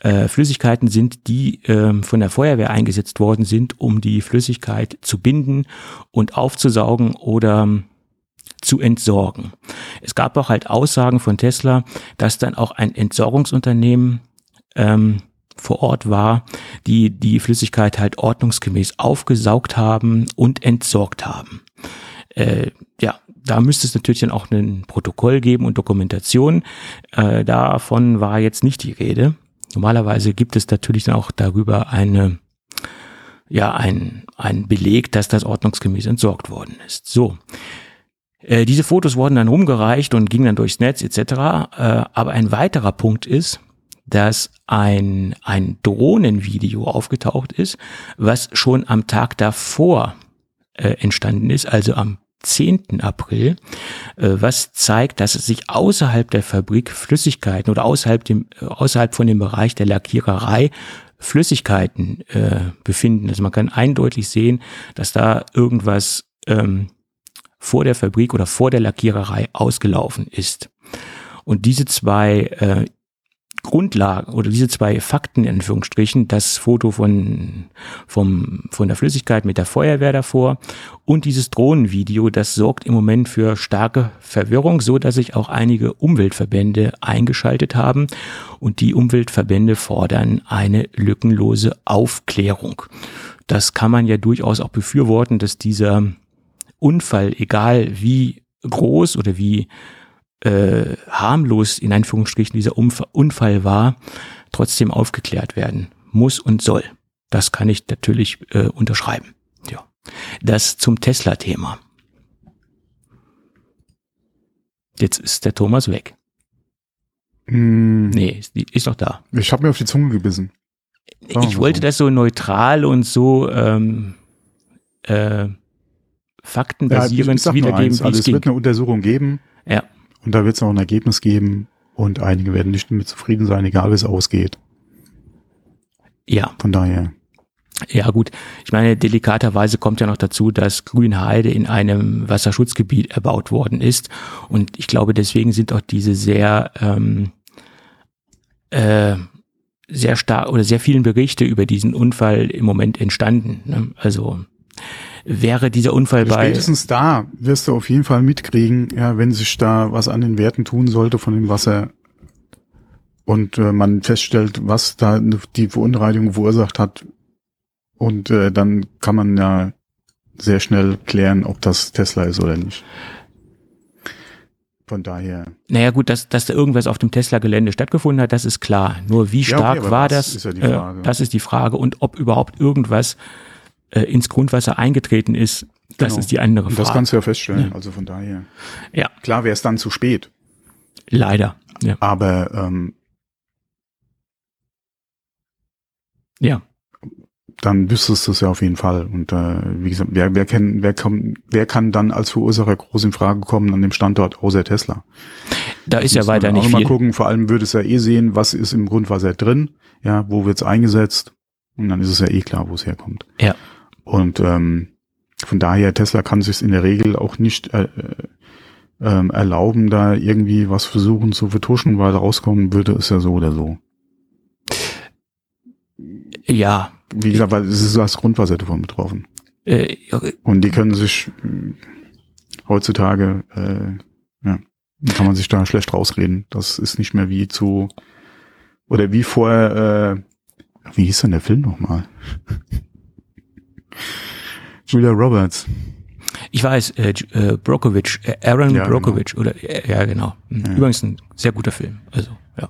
äh, Flüssigkeiten sind, die äh, von der Feuerwehr eingesetzt worden sind, um die Flüssigkeit zu binden und aufzusaugen oder zu entsorgen. Es gab auch halt Aussagen von Tesla, dass dann auch ein Entsorgungsunternehmen ähm, vor Ort war, die die Flüssigkeit halt ordnungsgemäß aufgesaugt haben und entsorgt haben. Äh, ja, da müsste es natürlich dann auch ein Protokoll geben und Dokumentation. Äh, davon war jetzt nicht die Rede. Normalerweise gibt es natürlich dann auch darüber eine, ja, ein, ein Beleg, dass das ordnungsgemäß entsorgt worden ist. So. Äh, diese Fotos wurden dann rumgereicht und gingen dann durchs Netz etc. Äh, aber ein weiterer Punkt ist, dass ein, ein Drohnenvideo aufgetaucht ist, was schon am Tag davor äh, entstanden ist, also am 10. April, äh, was zeigt, dass es sich außerhalb der Fabrik Flüssigkeiten oder außerhalb, dem, äh, außerhalb von dem Bereich der Lackiererei Flüssigkeiten äh, befinden. Also man kann eindeutig sehen, dass da irgendwas ähm, vor der Fabrik oder vor der Lackiererei ausgelaufen ist. Und diese zwei äh, Grundlagen oder diese zwei Fakten in Anführungsstrichen, das Foto von, vom, von der Flüssigkeit mit der Feuerwehr davor und dieses Drohnenvideo, das sorgt im Moment für starke Verwirrung, so dass sich auch einige Umweltverbände eingeschaltet haben und die Umweltverbände fordern eine lückenlose Aufklärung. Das kann man ja durchaus auch befürworten, dass dieser Unfall, egal wie groß oder wie äh, harmlos in Anführungsstrichen dieser Unfall war, trotzdem aufgeklärt werden muss und soll. Das kann ich natürlich äh, unterschreiben. Ja. Das zum Tesla-Thema. Jetzt ist der Thomas weg. Mm. Nee, ist, doch da. Ich habe mir auf die Zunge gebissen. Sagen ich wollte so. das so neutral und so ähm, äh, faktenbasierend ja, wiedergeben. Eins, also es wird eine Untersuchung geben. Ja. Und da wird es auch ein Ergebnis geben und einige werden nicht damit zufrieden sein, egal wie es ausgeht. Ja. Von daher. Ja gut, ich meine, delikaterweise kommt ja noch dazu, dass Grünheide in einem Wasserschutzgebiet erbaut worden ist. Und ich glaube, deswegen sind auch diese sehr, ähm, äh, sehr stark oder sehr vielen Berichte über diesen Unfall im Moment entstanden. Ne? Also wäre dieser Unfall bei. Spätestens da wirst du auf jeden Fall mitkriegen, ja, wenn sich da was an den Werten tun sollte von dem Wasser und äh, man feststellt, was da die Verunreinigung verursacht hat. Und äh, dann kann man ja sehr schnell klären, ob das Tesla ist oder nicht. Von daher. Naja gut, dass, dass da irgendwas auf dem Tesla-Gelände stattgefunden hat, das ist klar. Nur wie stark ja, okay, war das? Ist ja die Frage. Äh, das ist die Frage. Und ob überhaupt irgendwas äh, ins Grundwasser eingetreten ist, das genau. ist die andere Frage. Und das kannst du ja feststellen, ja. also von daher. Ja. Klar wäre es dann zu spät. Leider. Ja. Aber ähm, ja. Dann wüsstest du es ja auf jeden Fall. Und äh, wie gesagt, wer, wer, kann, wer, kann, wer kann dann als Verursacher groß in Frage kommen an dem Standort außer Tesla? Da ist ja weiter nicht viel. Mal gucken, vor allem würde es ja eh sehen, was ist im Grundwasser drin, ja, wo wird's eingesetzt und dann ist es ja eh klar, wo es herkommt. Ja. Und ähm, von daher, Tesla kann sich in der Regel auch nicht äh, äh, ähm, erlauben, da irgendwie was versuchen zu vertuschen, weil rauskommen würde es ja so oder so. Ja. Wie gesagt, weil es ist das Grundwasser davon betroffen. Äh, okay. Und die können sich äh, heutzutage, äh, ja, kann man sich da schlecht rausreden. Das ist nicht mehr wie zu, oder wie vorher, äh, wie hieß denn der Film nochmal? Julia Roberts. Ich weiß, äh, äh, Brokovich, äh, Aaron ja, Brokovich genau. oder äh, ja genau. Hm. Ja. Übrigens ein sehr guter Film. Also ja.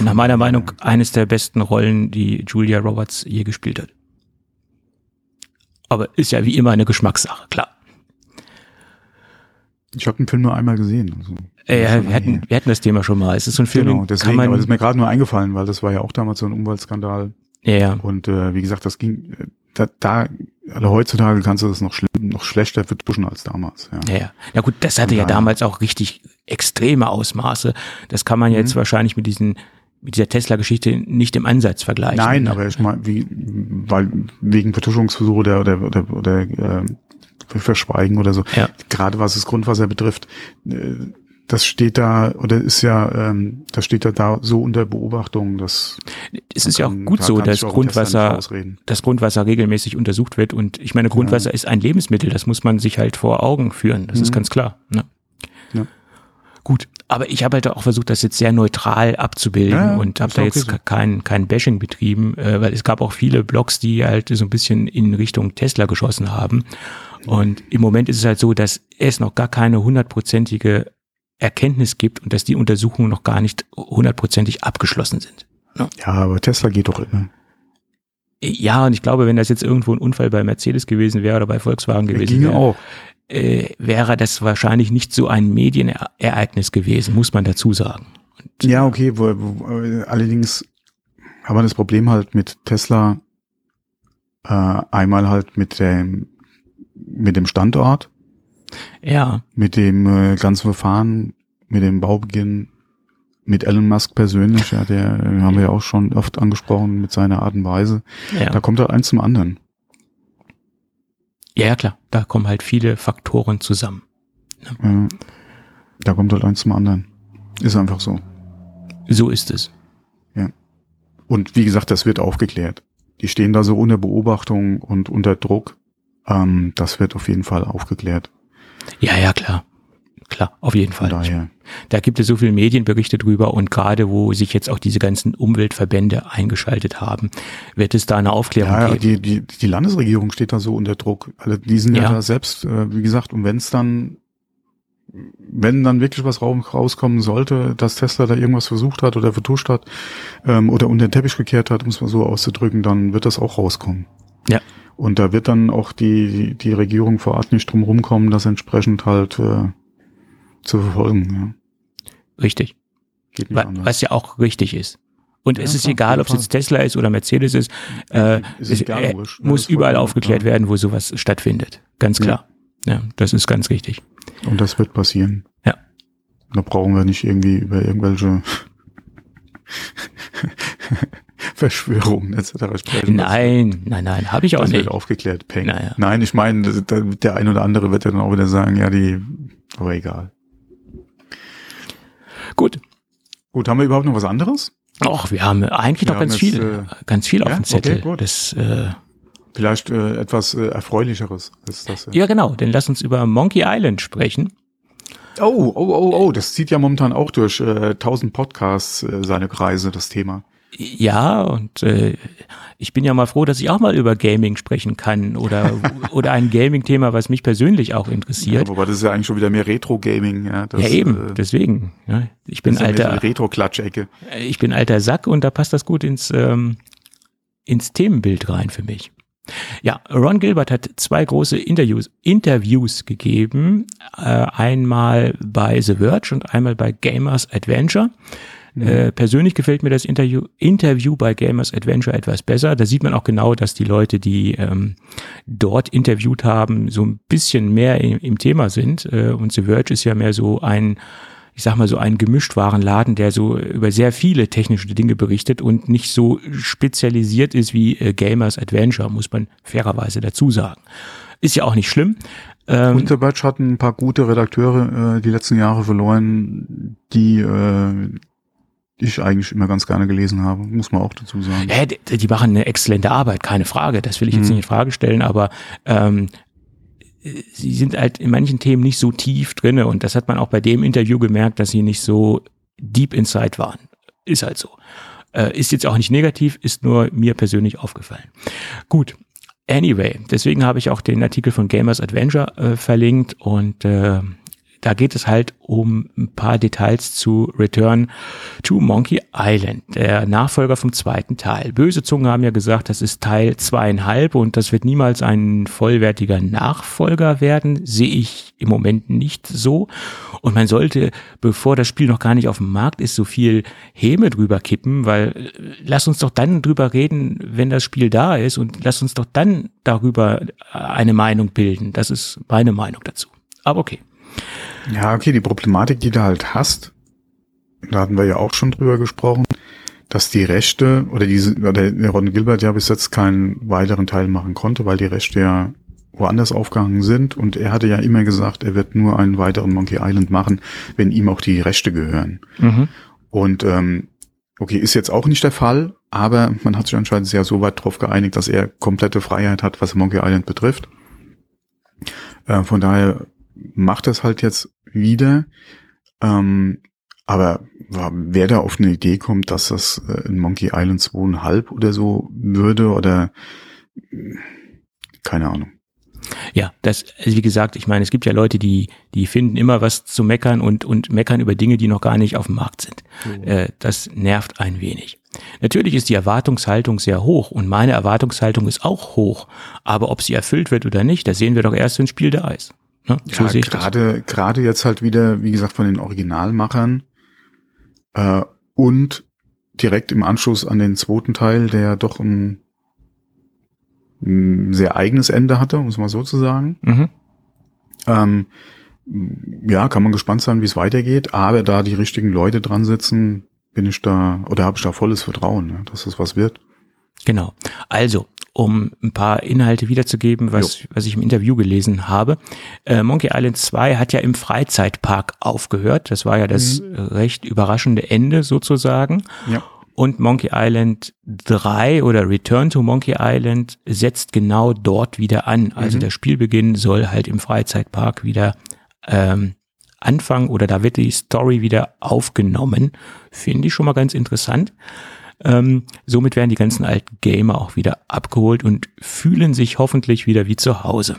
Nach meiner Meinung eines der besten Rollen, die Julia Roberts je gespielt hat. Aber ist ja wie immer eine Geschmackssache, klar. Ich habe den Film nur einmal gesehen. Also, äh, ja, wir hatten, wir hatten das Thema schon mal. Es ist so ein Film, genau, deswegen, kann man, aber das ist mir gerade nur eingefallen, weil das war ja auch damals so ein Umweltskandal. Ja, ja. Und äh, wie gesagt, das ging, da, da also heutzutage kannst du das noch schlimm, noch schlechter vertuschen als damals. Ja, ja. ja. Na gut, das hatte ja damals auch richtig extreme Ausmaße. Das kann man jetzt mhm. wahrscheinlich mit diesen mit dieser Tesla-Geschichte nicht im Ansatz vergleichen. Nein, ne? aber ich meine, wie, weil wegen Vertuschungsversuche oder oder oder, oder äh, Verschweigen oder so. Ja. Gerade was das Grundwasser betrifft, äh, das steht da, oder ist ja, ähm, das steht ja da so unter Beobachtung, dass es ist ja auch gut so, dass Grundwasser, das Grundwasser regelmäßig untersucht wird und ich meine, Grundwasser ja. ist ein Lebensmittel, das muss man sich halt vor Augen führen, das mhm. ist ganz klar. Ne? Ja. Gut, aber ich habe halt auch versucht, das jetzt sehr neutral abzubilden ja, und habe da jetzt kein, kein Bashing betrieben, äh, weil es gab auch viele Blogs, die halt so ein bisschen in Richtung Tesla geschossen haben. Und im Moment ist es halt so, dass es noch gar keine hundertprozentige Erkenntnis gibt und dass die Untersuchungen noch gar nicht hundertprozentig abgeschlossen sind. Ja, ja aber Tesla geht doch immer. Ja, und ich glaube, wenn das jetzt irgendwo ein Unfall bei Mercedes gewesen wäre oder bei Volkswagen gewesen wäre, auch. Äh, wäre das wahrscheinlich nicht so ein Medienereignis gewesen, muss man dazu sagen. Und, ja, okay, wo, wo, allerdings haben wir das Problem halt mit Tesla äh, einmal halt mit dem mit dem Standort ja. Mit dem äh, ganzen Verfahren, mit dem Baubeginn, mit Elon Musk persönlich, ja, der äh, haben wir ja auch schon oft angesprochen mit seiner Art und Weise. Ja. Da kommt halt eins zum anderen. Ja, ja, klar. Da kommen halt viele Faktoren zusammen. Ja. Da kommt halt eins zum anderen. Ist einfach so. So ist es. Ja. Und wie gesagt, das wird aufgeklärt. Die stehen da so unter Beobachtung und unter Druck. Ähm, das wird auf jeden Fall aufgeklärt. Ja, ja, klar. Klar, auf jeden Fall. Daher. Da gibt es so viele Medienberichte drüber und gerade wo sich jetzt auch diese ganzen Umweltverbände eingeschaltet haben, wird es da eine Aufklärung ja, geben. Die, die, die Landesregierung steht da so unter Druck. Also die sind ja, ja da selbst, äh, wie gesagt, und wenn es dann, wenn dann wirklich was rauskommen sollte, dass Tesla da irgendwas versucht hat oder vertuscht hat ähm, oder unter den Teppich gekehrt hat, um es mal so auszudrücken, dann wird das auch rauskommen. Ja. Und da wird dann auch die, die Regierung vor Ort nicht drum rumkommen, das entsprechend halt äh, zu verfolgen. Ja. Richtig. Was ja auch richtig ist. Und ja, es ist egal, ob es jetzt Tesla ist oder Mercedes ist, äh, ist es, egal, äh, muss überall aufgeklärt werden, wo sowas stattfindet. Ganz klar. Ja. ja, das ist ganz richtig. Und das wird passieren. Ja. Da brauchen wir nicht irgendwie über irgendwelche Verschwörungen etc. sprechen. Nein, nein, nein, habe ich auch das nicht. Wird aufgeklärt, Peng. Naja. Nein, ich meine, der ein oder andere wird ja dann auch wieder sagen, ja, die, aber egal. Gut. Gut, haben wir überhaupt noch was anderes? Ach, wir haben eigentlich wir noch ganz viel, äh, ganz viel auf ja? dem Zettel. Okay, gut. Das, äh, Vielleicht äh, etwas äh, erfreulicheres ist das. Ja. ja, genau. Dann lass uns über Monkey Island sprechen. Oh, oh, oh, oh, das zieht ja momentan auch durch äh, 1000 Podcasts äh, seine Kreise, das Thema. Ja, und äh, ich bin ja mal froh, dass ich auch mal über Gaming sprechen kann oder, oder ein Gaming-Thema, was mich persönlich auch interessiert. Ja, wobei das ist ja eigentlich schon wieder mehr Retro-Gaming. Ja, das, ja eben, äh, deswegen. Ja, ich bin alter ja Retro-Klatschecke. Ich bin alter Sack und da passt das gut ins, ähm, ins Themenbild rein für mich. Ja, Ron Gilbert hat zwei große Interviews, Interviews gegeben, äh, einmal bei The Verge und einmal bei Gamers Adventure. Mhm. Äh, persönlich gefällt mir das Interview, Interview bei Gamers Adventure etwas besser. Da sieht man auch genau, dass die Leute, die ähm, dort interviewt haben, so ein bisschen mehr im, im Thema sind. Äh, und The Verge ist ja mehr so ein ich sag mal so ein Gemischtwarenladen, der so über sehr viele technische Dinge berichtet und nicht so spezialisiert ist wie äh, Gamers Adventure, muss man fairerweise dazu sagen. Ist ja auch nicht schlimm. Ähm, Unterbatsch hat ein paar gute Redakteure äh, die letzten Jahre verloren, die äh, ich eigentlich immer ganz gerne gelesen habe, muss man auch dazu sagen. Ja, die, die machen eine exzellente Arbeit, keine Frage. Das will ich jetzt mhm. nicht in Frage stellen, aber ähm, sie sind halt in manchen Themen nicht so tief drinne und das hat man auch bei dem Interview gemerkt, dass sie nicht so deep inside waren. Ist halt so. Äh, ist jetzt auch nicht negativ, ist nur mir persönlich aufgefallen. Gut. Anyway, deswegen habe ich auch den Artikel von Gamers Adventure äh, verlinkt und äh, da geht es halt um ein paar Details zu Return to Monkey Island, der Nachfolger vom zweiten Teil. Böse Zungen haben ja gesagt, das ist Teil zweieinhalb und das wird niemals ein vollwertiger Nachfolger werden. Sehe ich im Moment nicht so. Und man sollte, bevor das Spiel noch gar nicht auf dem Markt ist, so viel Häme drüber kippen, weil äh, lass uns doch dann drüber reden, wenn das Spiel da ist und lass uns doch dann darüber eine Meinung bilden. Das ist meine Meinung dazu. Aber okay. Ja, okay, die Problematik, die du halt hast, da hatten wir ja auch schon drüber gesprochen, dass die Rechte oder diese, oder der Ron Gilbert ja bis jetzt keinen weiteren Teil machen konnte, weil die Rechte ja woanders aufgehangen sind. Und er hatte ja immer gesagt, er wird nur einen weiteren Monkey Island machen, wenn ihm auch die Rechte gehören. Mhm. Und ähm, okay, ist jetzt auch nicht der Fall, aber man hat sich anscheinend sehr so weit darauf geeinigt, dass er komplette Freiheit hat, was Monkey Island betrifft. Äh, von daher macht es halt jetzt wieder. Ähm, aber wer da auf eine Idee kommt, dass das äh, in Monkey Island 2,5 oder so würde oder keine Ahnung. Ja, das, also wie gesagt, ich meine, es gibt ja Leute, die, die finden immer was zu meckern und, und meckern über Dinge, die noch gar nicht auf dem Markt sind. Mhm. Äh, das nervt ein wenig. Natürlich ist die Erwartungshaltung sehr hoch und meine Erwartungshaltung ist auch hoch. Aber ob sie erfüllt wird oder nicht, das sehen wir doch erst im Spiel der Eis. Ne? So ja, gerade, das. gerade jetzt halt wieder, wie gesagt, von den Originalmachern äh, und direkt im Anschluss an den zweiten Teil, der doch ein, ein sehr eigenes Ende hatte, um es mal so zu sagen. Mhm. Ähm, ja, kann man gespannt sein, wie es weitergeht, aber da die richtigen Leute dran sitzen, bin ich da, oder habe ich da volles Vertrauen, ne, dass es was wird. Genau. Also, um ein paar Inhalte wiederzugeben, was, was ich im Interview gelesen habe. Äh, Monkey Island 2 hat ja im Freizeitpark aufgehört. Das war ja das mhm. recht überraschende Ende sozusagen. Ja. Und Monkey Island 3 oder Return to Monkey Island setzt genau dort wieder an. Also mhm. der Spielbeginn soll halt im Freizeitpark wieder ähm, anfangen oder da wird die Story wieder aufgenommen. Finde ich schon mal ganz interessant. Ähm, somit werden die ganzen alten Gamer auch wieder abgeholt und fühlen sich hoffentlich wieder wie zu Hause.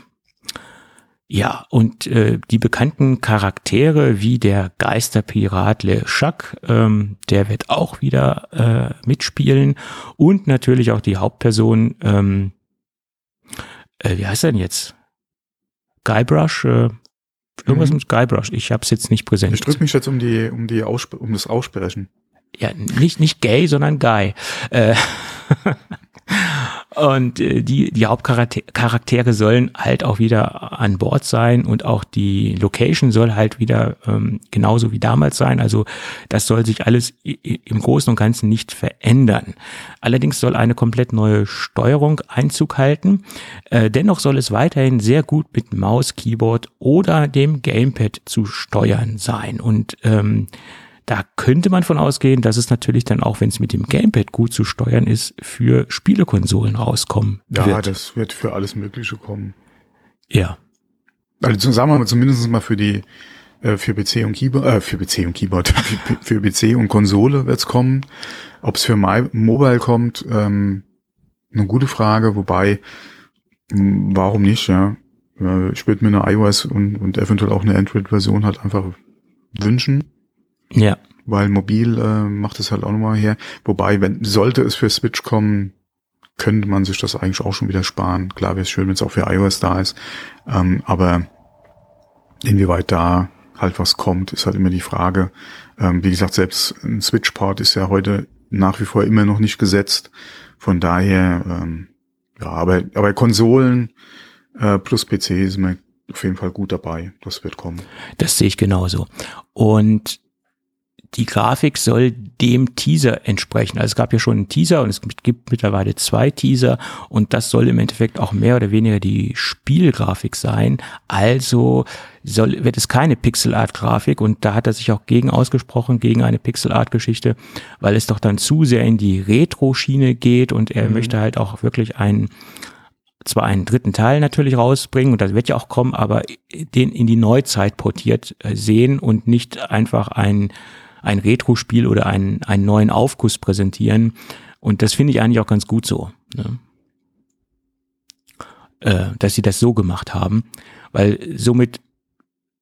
Ja, und äh, die bekannten Charaktere wie der Geisterpirat Le Chac, ähm, der wird auch wieder äh, mitspielen und natürlich auch die Hauptperson, ähm, äh, wie heißt er denn jetzt? Guybrush, äh, irgendwas mhm. mit Guybrush, ich habe es jetzt nicht präsent. Ich drücke mich jetzt um die um die Aussp um das Aussprechen ja, nicht, nicht gay, sondern guy. Äh, und äh, die, die Hauptcharaktere sollen halt auch wieder an Bord sein und auch die Location soll halt wieder ähm, genauso wie damals sein. Also das soll sich alles im Großen und Ganzen nicht verändern. Allerdings soll eine komplett neue Steuerung Einzug halten. Äh, dennoch soll es weiterhin sehr gut mit Maus, Keyboard oder dem Gamepad zu steuern sein. Und ähm, da könnte man von ausgehen, dass es natürlich dann auch, wenn es mit dem Gamepad gut zu steuern ist, für Spielekonsolen rauskommen ja, wird. Ja, das wird für alles Mögliche kommen. Ja. Also sagen wir mal zumindest mal für die äh, für PC und Keyboard, äh, für PC und Keyboard, für, für PC und Konsole wird's kommen. Ob es für My Mobile kommt, ähm, eine gute Frage, wobei, warum nicht, ja. Ich würde mir eine iOS und, und eventuell auch eine Android-Version halt einfach wünschen. Ja. Weil mobil äh, macht es halt auch nochmal her. Wobei, wenn sollte es für Switch kommen, könnte man sich das eigentlich auch schon wieder sparen. Klar wäre es schön, wenn es auch für iOS da ist. Ähm, aber inwieweit da halt was kommt, ist halt immer die Frage. Ähm, wie gesagt, selbst ein Switch-Port ist ja heute nach wie vor immer noch nicht gesetzt. Von daher, ähm, ja, aber, aber Konsolen äh, plus PC sind wir auf jeden Fall gut dabei. Das wird kommen. Das sehe ich genauso. Und die Grafik soll dem Teaser entsprechen. Also es gab ja schon einen Teaser und es gibt mittlerweile zwei Teaser und das soll im Endeffekt auch mehr oder weniger die Spielgrafik sein. Also soll, wird es keine Pixel-Art-Grafik und da hat er sich auch gegen ausgesprochen, gegen eine Pixel-Art-Geschichte, weil es doch dann zu sehr in die Retro-Schiene geht und er mhm. möchte halt auch wirklich einen zwar einen dritten Teil natürlich rausbringen und das wird ja auch kommen, aber den in die Neuzeit portiert äh, sehen und nicht einfach ein ein Retro-Spiel oder einen, einen neuen Aufguss präsentieren. Und das finde ich eigentlich auch ganz gut so, ne? äh, dass sie das so gemacht haben, weil somit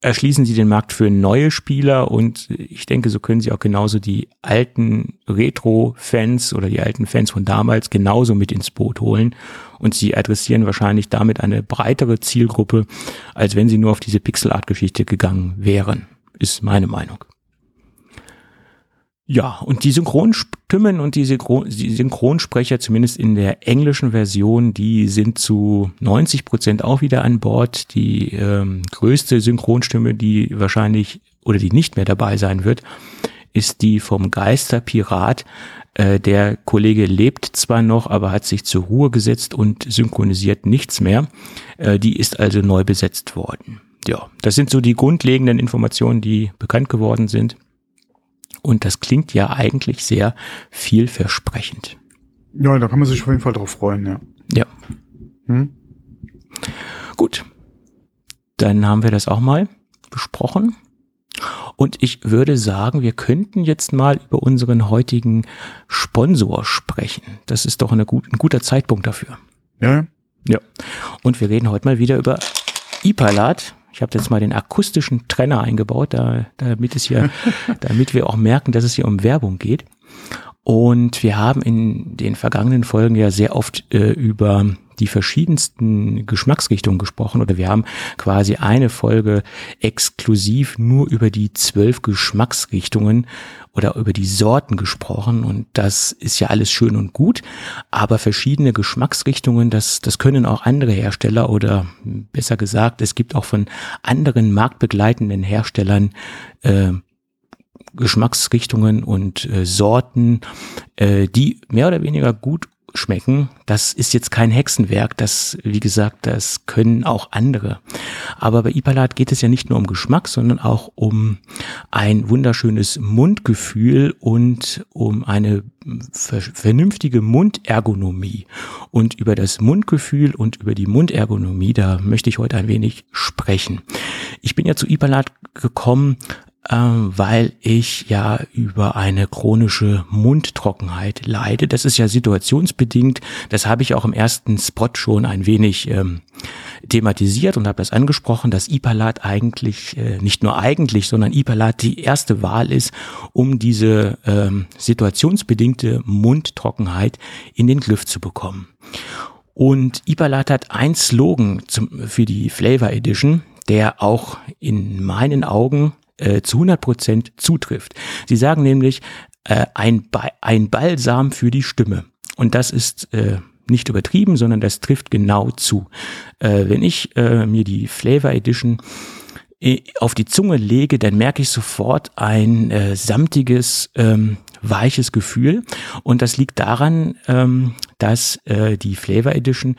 erschließen sie den Markt für neue Spieler und ich denke, so können sie auch genauso die alten Retro-Fans oder die alten Fans von damals genauso mit ins Boot holen und sie adressieren wahrscheinlich damit eine breitere Zielgruppe, als wenn sie nur auf diese Pixel-Art-Geschichte gegangen wären, ist meine Meinung. Ja, und die Synchronstimmen und die, Synchron die Synchronsprecher, zumindest in der englischen Version, die sind zu 90 Prozent auch wieder an Bord. Die ähm, größte Synchronstimme, die wahrscheinlich oder die nicht mehr dabei sein wird, ist die vom Geisterpirat. Äh, der Kollege lebt zwar noch, aber hat sich zur Ruhe gesetzt und synchronisiert nichts mehr. Äh, die ist also neu besetzt worden. Ja, das sind so die grundlegenden Informationen, die bekannt geworden sind. Und das klingt ja eigentlich sehr vielversprechend. Ja, da kann man sich auf jeden Fall drauf freuen, ja. Ja. Hm? Gut. Dann haben wir das auch mal besprochen. Und ich würde sagen, wir könnten jetzt mal über unseren heutigen Sponsor sprechen. Das ist doch gut, ein guter Zeitpunkt dafür. Ja. Ja. Und wir reden heute mal wieder über Ipalat. Ich habe jetzt mal den akustischen Trenner eingebaut, da, damit es hier, damit wir auch merken, dass es hier um Werbung geht. Und wir haben in den vergangenen Folgen ja sehr oft äh, über die verschiedensten Geschmacksrichtungen gesprochen oder wir haben quasi eine Folge exklusiv nur über die zwölf Geschmacksrichtungen oder über die Sorten gesprochen und das ist ja alles schön und gut, aber verschiedene Geschmacksrichtungen, das, das können auch andere Hersteller oder besser gesagt, es gibt auch von anderen marktbegleitenden Herstellern äh, Geschmacksrichtungen und äh, Sorten, äh, die mehr oder weniger gut schmecken. Das ist jetzt kein Hexenwerk, das, wie gesagt, das können auch andere. Aber bei Ipalat geht es ja nicht nur um Geschmack, sondern auch um ein wunderschönes Mundgefühl und um eine vernünftige Mundergonomie. Und über das Mundgefühl und über die Mundergonomie, da möchte ich heute ein wenig sprechen. Ich bin ja zu Ipalat gekommen, weil ich ja über eine chronische Mundtrockenheit leide. Das ist ja situationsbedingt. Das habe ich auch im ersten Spot schon ein wenig ähm, thematisiert und habe das angesprochen, dass Ipalat eigentlich, äh, nicht nur eigentlich, sondern Ipalat die erste Wahl ist, um diese ähm, situationsbedingte Mundtrockenheit in den Griff zu bekommen. Und Ipalat hat ein Slogan zum, für die Flavor Edition, der auch in meinen Augen äh, zu 100 Prozent zutrifft. Sie sagen nämlich äh, ein, ba ein Balsam für die Stimme. Und das ist äh, nicht übertrieben, sondern das trifft genau zu. Äh, wenn ich äh, mir die Flavor Edition äh, auf die Zunge lege, dann merke ich sofort ein äh, samtiges, ähm, weiches Gefühl. Und das liegt daran, ähm, dass äh, die Flavor Edition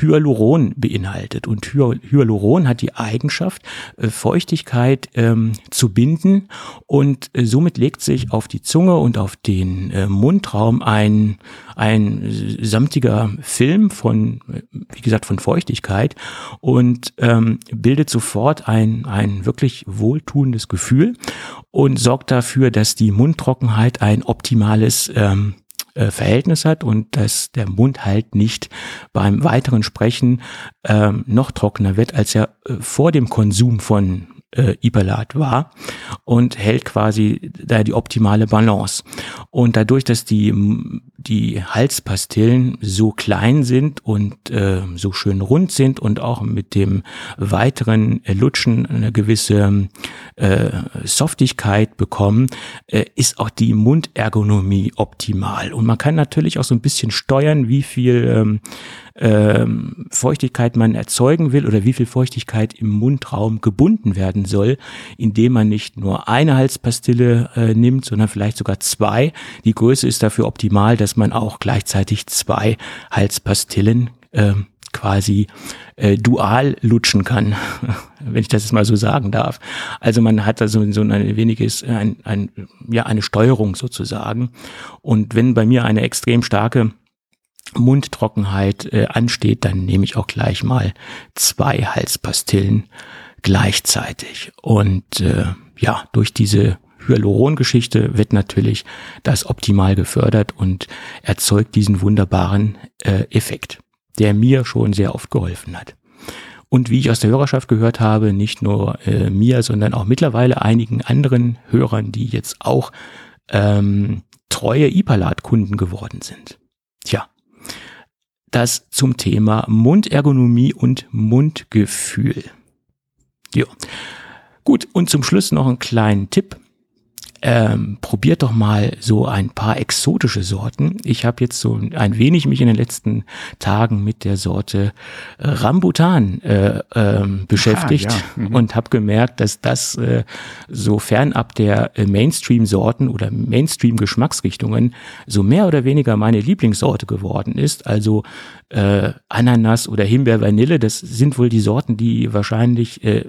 Hyaluron beinhaltet. Und Hy Hyaluron hat die Eigenschaft, äh, Feuchtigkeit ähm, zu binden und äh, somit legt sich auf die Zunge und auf den äh, Mundraum ein, ein samtiger Film von, wie gesagt, von Feuchtigkeit und ähm, bildet sofort ein, ein wirklich wohltuendes Gefühl und sorgt dafür, dass die Mundtrockenheit ein optimales ähm, äh, Verhältnis hat und dass der Mund halt nicht beim weiteren Sprechen ähm, noch trockener wird, als er äh, vor dem Konsum von äh, Iberlat war und hält quasi da die optimale Balance. Und dadurch, dass die, die Halspastillen so klein sind und äh, so schön rund sind und auch mit dem weiteren Lutschen eine gewisse äh, Softigkeit bekommen, äh, ist auch die Mundergonomie optimal. Und man kann natürlich auch so ein bisschen steuern, wie viel ähm, ähm, Feuchtigkeit man erzeugen will oder wie viel Feuchtigkeit im Mundraum gebunden werden soll, indem man nicht nur eine Halspastille äh, nimmt, sondern vielleicht sogar zwei. Die Größe ist dafür optimal, dass man auch gleichzeitig zwei Halspastillen äh, quasi äh, dual lutschen kann, wenn ich das jetzt mal so sagen darf. Also man hat da so, so ein weniges, ein, ein, ja, eine Steuerung sozusagen. Und wenn bei mir eine extrem starke Mundtrockenheit äh, ansteht, dann nehme ich auch gleich mal zwei Halspastillen gleichzeitig. Und äh, ja, durch diese Hyaluron-Geschichte wird natürlich das optimal gefördert und erzeugt diesen wunderbaren äh, Effekt, der mir schon sehr oft geholfen hat. Und wie ich aus der Hörerschaft gehört habe, nicht nur äh, mir, sondern auch mittlerweile einigen anderen Hörern, die jetzt auch ähm, treue Ipalat-Kunden geworden sind. Tja, das zum Thema Mundergonomie und Mundgefühl. Ja. Gut, und zum Schluss noch einen kleinen Tipp. Ähm, probiert doch mal so ein paar exotische Sorten. Ich habe jetzt so ein wenig mich in den letzten Tagen mit der Sorte äh, Rambutan äh, ähm, beschäftigt ah, ja. mhm. und habe gemerkt, dass das äh, so fernab der äh, Mainstream-Sorten oder Mainstream-Geschmacksrichtungen so mehr oder weniger meine Lieblingssorte geworden ist. Also äh, Ananas oder Himbeer, Vanille, das sind wohl die Sorten, die wahrscheinlich äh,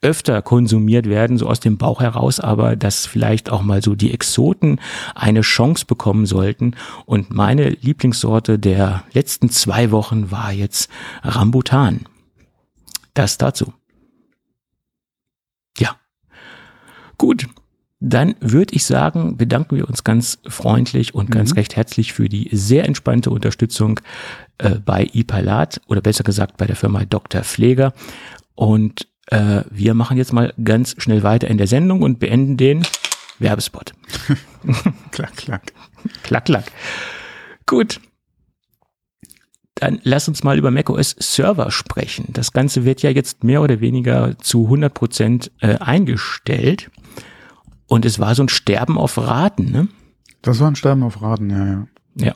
öfter konsumiert werden, so aus dem Bauch heraus, aber dass vielleicht auch mal so die Exoten eine Chance bekommen sollten. Und meine Lieblingssorte der letzten zwei Wochen war jetzt Rambutan. Das dazu. Ja. Gut. Dann würde ich sagen, bedanken wir uns ganz freundlich und ganz mhm. recht herzlich für die sehr entspannte Unterstützung äh, bei iPalat oder besser gesagt bei der Firma Dr. Pfleger. Und äh, wir machen jetzt mal ganz schnell weiter in der Sendung und beenden den Werbespot. klack, klack. klack, klack. Gut. Dann lass uns mal über macOS Server sprechen. Das Ganze wird ja jetzt mehr oder weniger zu 100 Prozent äh, eingestellt. Und es war so ein Sterben auf Raten, ne? Das war ein Sterben auf Raten, ja, ja. Ja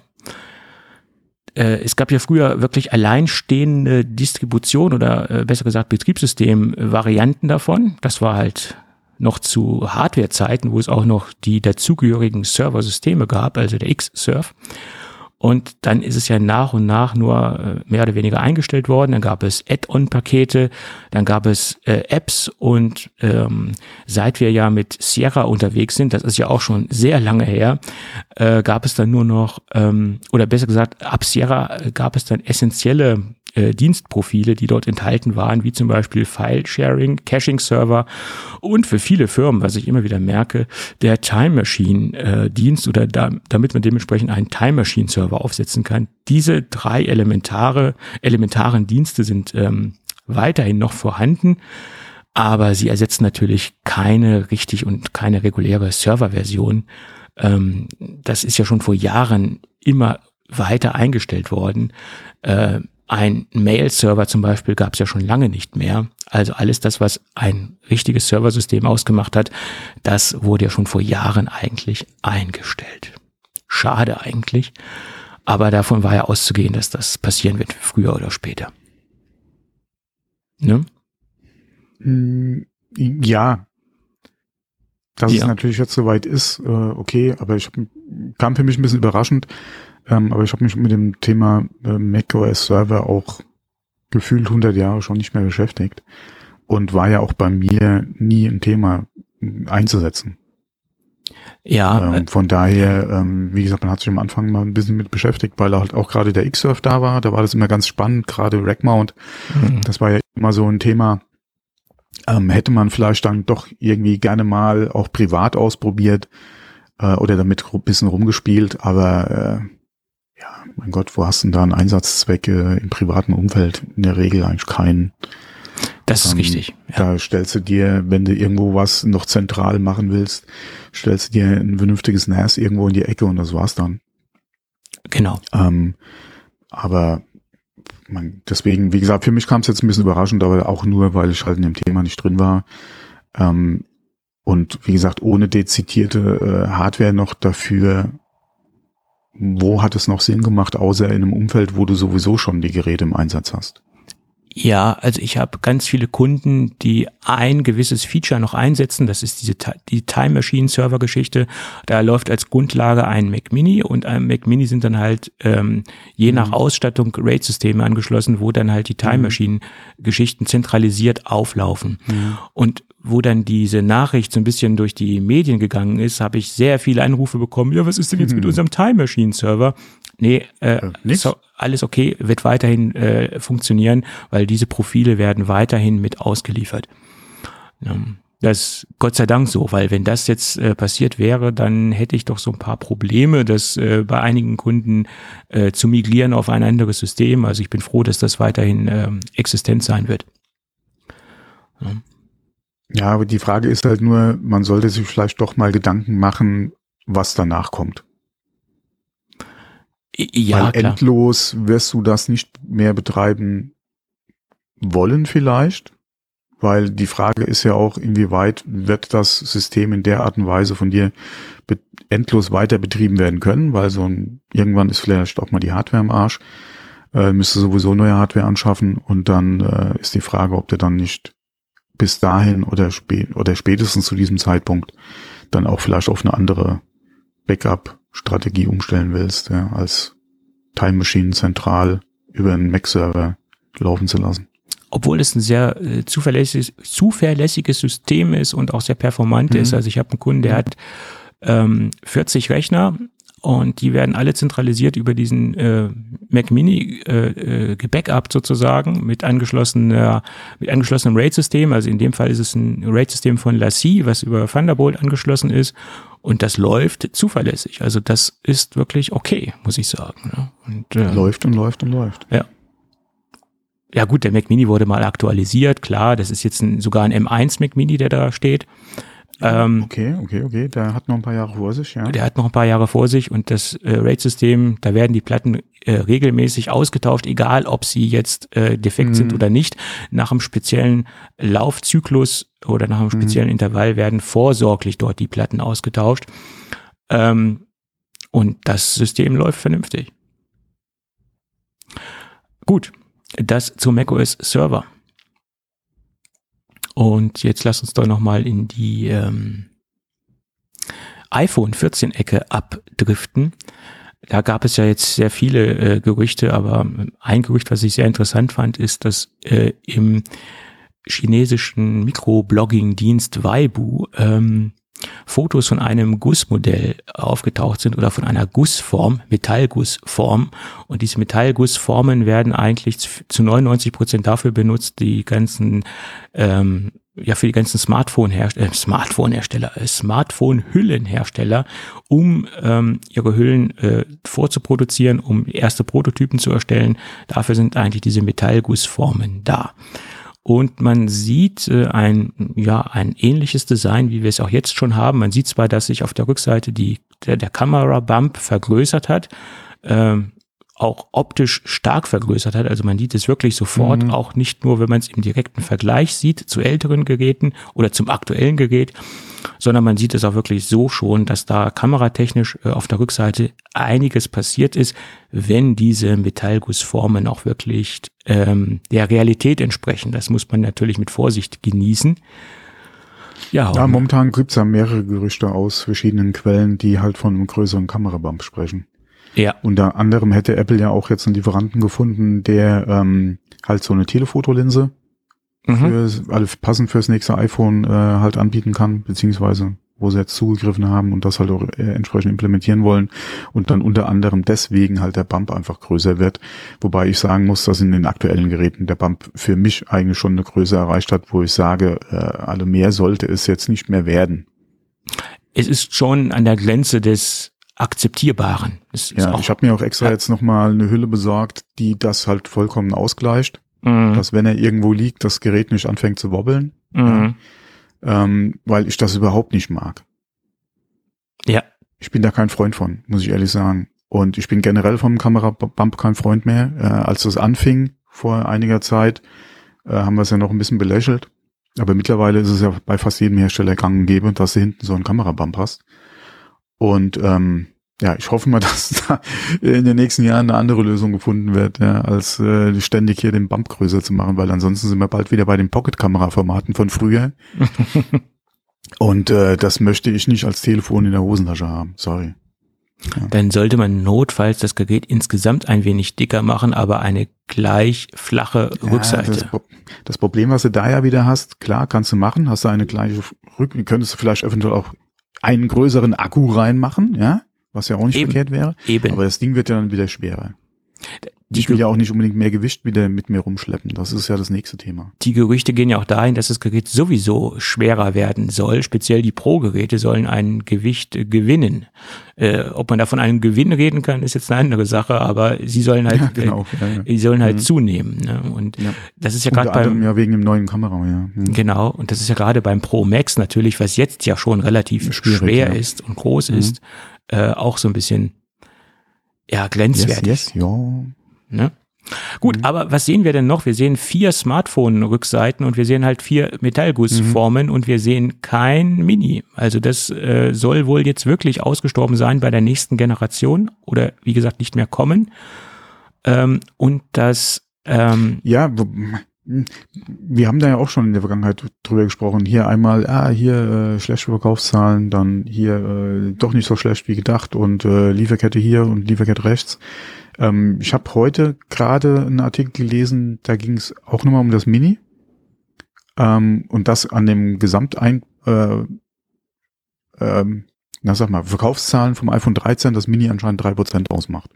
äh, es gab ja früher wirklich alleinstehende Distribution oder äh, besser gesagt Betriebssystem-Varianten davon. Das war halt noch zu Hardware-Zeiten, wo es auch noch die dazugehörigen Serversysteme gab, also der X-Serve. Und dann ist es ja nach und nach nur äh, mehr oder weniger eingestellt worden. Dann gab es Add-on-Pakete, dann gab es äh, Apps und ähm, seit wir ja mit Sierra unterwegs sind, das ist ja auch schon sehr lange her, äh, gab es dann nur noch, ähm, oder besser gesagt, ab Sierra äh, gab es dann essentielle äh, Dienstprofile, die dort enthalten waren, wie zum Beispiel File-Sharing, Caching-Server und für viele Firmen, was ich immer wieder merke, der Time Machine-Dienst äh, oder da, damit man dementsprechend einen Time Machine-Server aufsetzen kann. Diese drei elementare, elementaren Dienste sind ähm, weiterhin noch vorhanden, aber sie ersetzen natürlich keine richtig und keine reguläre Serverversion. Ähm, das ist ja schon vor Jahren immer weiter eingestellt worden. Äh, ein Mail-Server zum Beispiel gab es ja schon lange nicht mehr. Also alles das, was ein richtiges Serversystem ausgemacht hat, das wurde ja schon vor Jahren eigentlich eingestellt. Schade eigentlich. Aber davon war ja auszugehen, dass das passieren wird, früher oder später. Ne? Mm, ja. Dass ja. es natürlich jetzt soweit ist, äh, okay, aber ich kam für mich ein bisschen überraschend, ähm, aber ich habe mich mit dem Thema äh, macOS Server auch gefühlt 100 Jahre schon nicht mehr beschäftigt und war ja auch bei mir nie ein Thema einzusetzen. Ja. Ähm, von daher, ähm, wie gesagt, man hat sich am Anfang mal ein bisschen mit beschäftigt, weil halt auch gerade der Xsurf da war. Da war das immer ganz spannend, gerade Rackmount. Mhm. Das war ja immer so ein Thema. Ähm, hätte man vielleicht dann doch irgendwie gerne mal auch privat ausprobiert äh, oder damit ein bisschen rumgespielt, aber äh, ja, mein Gott, wo hast du denn da einen Einsatzzweck äh, im privaten Umfeld? In der Regel eigentlich keinen. Das ist ähm, richtig. Ja. Da stellst du dir, wenn du irgendwo was noch zentral machen willst, stellst du dir ein vernünftiges NAS irgendwo in die Ecke und das war's dann. Genau. Ähm, aber man, deswegen, wie gesagt, für mich kam es jetzt ein bisschen überraschend, aber auch nur, weil ich halt in dem Thema nicht drin war. Ähm, und wie gesagt, ohne dezidierte äh, Hardware noch dafür wo hat es noch Sinn gemacht, außer in einem Umfeld, wo du sowieso schon die Geräte im Einsatz hast? Ja, also ich habe ganz viele Kunden, die ein gewisses Feature noch einsetzen. Das ist diese die Time Machine Server Geschichte. Da läuft als Grundlage ein Mac Mini und ein Mac Mini sind dann halt ähm, je nach mhm. Ausstattung RAID-Systeme angeschlossen, wo dann halt die Time mhm. Machine Geschichten zentralisiert auflaufen. Mhm. Und wo dann diese Nachricht so ein bisschen durch die Medien gegangen ist, habe ich sehr viele Anrufe bekommen. Ja, was ist denn jetzt mit mhm. unserem Time Machine Server? Nee, äh, so, alles okay, wird weiterhin äh, funktionieren, weil diese Profile werden weiterhin mit ausgeliefert. Das ist Gott sei Dank so, weil wenn das jetzt äh, passiert wäre, dann hätte ich doch so ein paar Probleme, das äh, bei einigen Kunden äh, zu migrieren auf ein anderes System. Also ich bin froh, dass das weiterhin äh, existent sein wird. Ja. Ja, aber die Frage ist halt nur, man sollte sich vielleicht doch mal Gedanken machen, was danach kommt. Ja, Weil klar. endlos wirst du das nicht mehr betreiben wollen vielleicht. weil die Frage ist ja auch, inwieweit wird das System in der Art und Weise von dir endlos weiter betrieben werden können, weil so ein, irgendwann ist vielleicht auch mal die Hardware im Arsch, äh, müsste sowieso neue Hardware anschaffen und dann äh, ist die Frage, ob du dann nicht bis dahin oder, spät, oder spätestens zu diesem Zeitpunkt dann auch vielleicht auf eine andere Backup-Strategie umstellen willst, ja, als Time Machine zentral über einen Mac-Server laufen zu lassen obwohl es ein sehr äh, zuverlässiges, zuverlässiges System ist und auch sehr performant mhm. ist. Also ich habe einen Kunden, der hat ähm, 40 Rechner und die werden alle zentralisiert über diesen äh, Mac Mini äh, äh, gebackupt sozusagen mit angeschlossener mit angeschlossenem RAID-System. Also in dem Fall ist es ein RAID-System von Lassie, was über Thunderbolt angeschlossen ist und das läuft zuverlässig. Also das ist wirklich okay, muss ich sagen. Ne? Und, äh, läuft und läuft und läuft. Ja. Ja gut, der Mac Mini wurde mal aktualisiert, klar, das ist jetzt ein, sogar ein M1 Mac Mini, der da steht. Ähm, okay, okay, okay. Der hat noch ein paar Jahre vor sich, ja. Der hat noch ein paar Jahre vor sich und das äh, RAID-System, da werden die Platten äh, regelmäßig ausgetauscht, egal ob sie jetzt äh, defekt mhm. sind oder nicht. Nach einem speziellen Laufzyklus oder nach einem mhm. speziellen mhm. Intervall werden vorsorglich dort die Platten ausgetauscht. Ähm, und das System läuft vernünftig. Gut, das zu macOS Server. Und jetzt lass uns doch nochmal in die ähm, iPhone 14 Ecke abdriften. Da gab es ja jetzt sehr viele äh, Gerüchte, aber ein Gerücht, was ich sehr interessant fand, ist, dass äh, im chinesischen Mikroblogging-Dienst Weibu ähm, Fotos von einem Gussmodell aufgetaucht sind oder von einer Gussform, Metallgussform. Und diese Metallgussformen werden eigentlich zu 99 Prozent dafür benutzt, die ganzen ähm, ja für die ganzen Smartphone-Hersteller, äh, Smartphone-Hersteller, äh, Smartphone-Hüllenhersteller, um ähm, ihre Hüllen äh, vorzuproduzieren, um erste Prototypen zu erstellen. Dafür sind eigentlich diese Metallgussformen da. Und man sieht äh, ein, ja, ein ähnliches Design, wie wir es auch jetzt schon haben. Man sieht zwar, dass sich auf der Rückseite die, der, der Kamera-Bump vergrößert hat, ähm, auch optisch stark vergrößert hat. Also man sieht es wirklich sofort, mhm. auch nicht nur, wenn man es im direkten Vergleich sieht zu älteren Geräten oder zum aktuellen Gerät, sondern man sieht es auch wirklich so schon, dass da kameratechnisch äh, auf der Rückseite einiges passiert ist, wenn diese Metallgussformen auch wirklich ähm, der Realität entsprechen. Das muss man natürlich mit Vorsicht genießen. Ja, ja momentan gibt's ja mehrere Gerüchte aus verschiedenen Quellen, die halt von einem größeren Kamerabump sprechen. Ja. Unter anderem hätte Apple ja auch jetzt einen Lieferanten gefunden, der ähm, halt so eine Telefotolinse mhm. für, also passend fürs nächste iPhone äh, halt anbieten kann, beziehungsweise wo sie jetzt zugegriffen haben und das halt auch äh, entsprechend implementieren wollen und dann unter anderem deswegen halt der Bump einfach größer wird. Wobei ich sagen muss, dass in den aktuellen Geräten der Bump für mich eigentlich schon eine Größe erreicht hat, wo ich sage, äh, alle mehr sollte es jetzt nicht mehr werden. Es ist schon an der Grenze des akzeptierbaren. ja, ich habe mir auch extra ja. jetzt nochmal eine Hülle besorgt, die das halt vollkommen ausgleicht. Mhm. Dass wenn er irgendwo liegt, das Gerät nicht anfängt zu wobbeln. Mhm. Ja, ähm, weil ich das überhaupt nicht mag. Ja. Ich bin da kein Freund von, muss ich ehrlich sagen. Und ich bin generell vom Kamerabump kein Freund mehr. Äh, als das anfing vor einiger Zeit, äh, haben wir es ja noch ein bisschen belächelt. Aber mittlerweile ist es ja bei fast jedem Hersteller gang und gäbe, dass du hinten so einen Kamerabump hast. Und ähm, ja, ich hoffe mal, dass da in den nächsten Jahren eine andere Lösung gefunden wird, ja, als äh, ständig hier den Bump größer zu machen, weil ansonsten sind wir bald wieder bei den Pocket-Kamera-Formaten von früher. Und äh, das möchte ich nicht als Telefon in der Hosentasche haben. Sorry. Ja. Dann sollte man notfalls das Gerät insgesamt ein wenig dicker machen, aber eine gleich flache ja, Rückseite. Das, das, Problem, was du da ja wieder hast, klar, kannst du machen, hast du eine gleiche Rück, könntest du vielleicht eventuell auch einen größeren Akku reinmachen, ja, was ja auch nicht Eben. verkehrt wäre. Eben. Aber das Ding wird ja dann wieder schwerer. Die ich will ja auch nicht unbedingt mehr Gewicht wieder mit mir rumschleppen. Das ist ja das nächste Thema. Die Gerüchte gehen ja auch dahin, dass das Gerät sowieso schwerer werden soll. Speziell die Pro-Geräte sollen ein Gewicht gewinnen. Äh, ob man davon einen Gewinn reden kann, ist jetzt eine andere Sache, aber sie sollen halt, ja, genau. äh, ja, ja. sie sollen halt mhm. zunehmen. Ne? Und das ist ja gerade beim ja wegen dem neuen Kamera, ja. Mhm. Genau. Und das ist ja gerade beim Pro Max natürlich, was jetzt ja schon relativ Schwierig, schwer ist und groß mhm. ist, äh, auch so ein bisschen ja, grenzwertig. Yes, yes, ja. Ne? Gut, mhm. aber was sehen wir denn noch? Wir sehen vier Smartphone-Rückseiten und wir sehen halt vier Metallgussformen mhm. und wir sehen kein Mini. Also das äh, soll wohl jetzt wirklich ausgestorben sein bei der nächsten Generation oder wie gesagt nicht mehr kommen. Ähm, und das ähm, ja, wir haben da ja auch schon in der Vergangenheit drüber gesprochen. Hier einmal, ah, hier äh, schlechte Verkaufszahlen, dann hier äh, doch nicht so schlecht wie gedacht und äh, Lieferkette hier und Lieferkette rechts. Ähm, ich habe heute gerade einen Artikel gelesen, da ging es auch nochmal um das Mini. Ähm, und das an dem Gesamtein, äh, ähm, na sag mal, Verkaufszahlen vom iPhone 13 das Mini anscheinend drei Prozent ausmacht.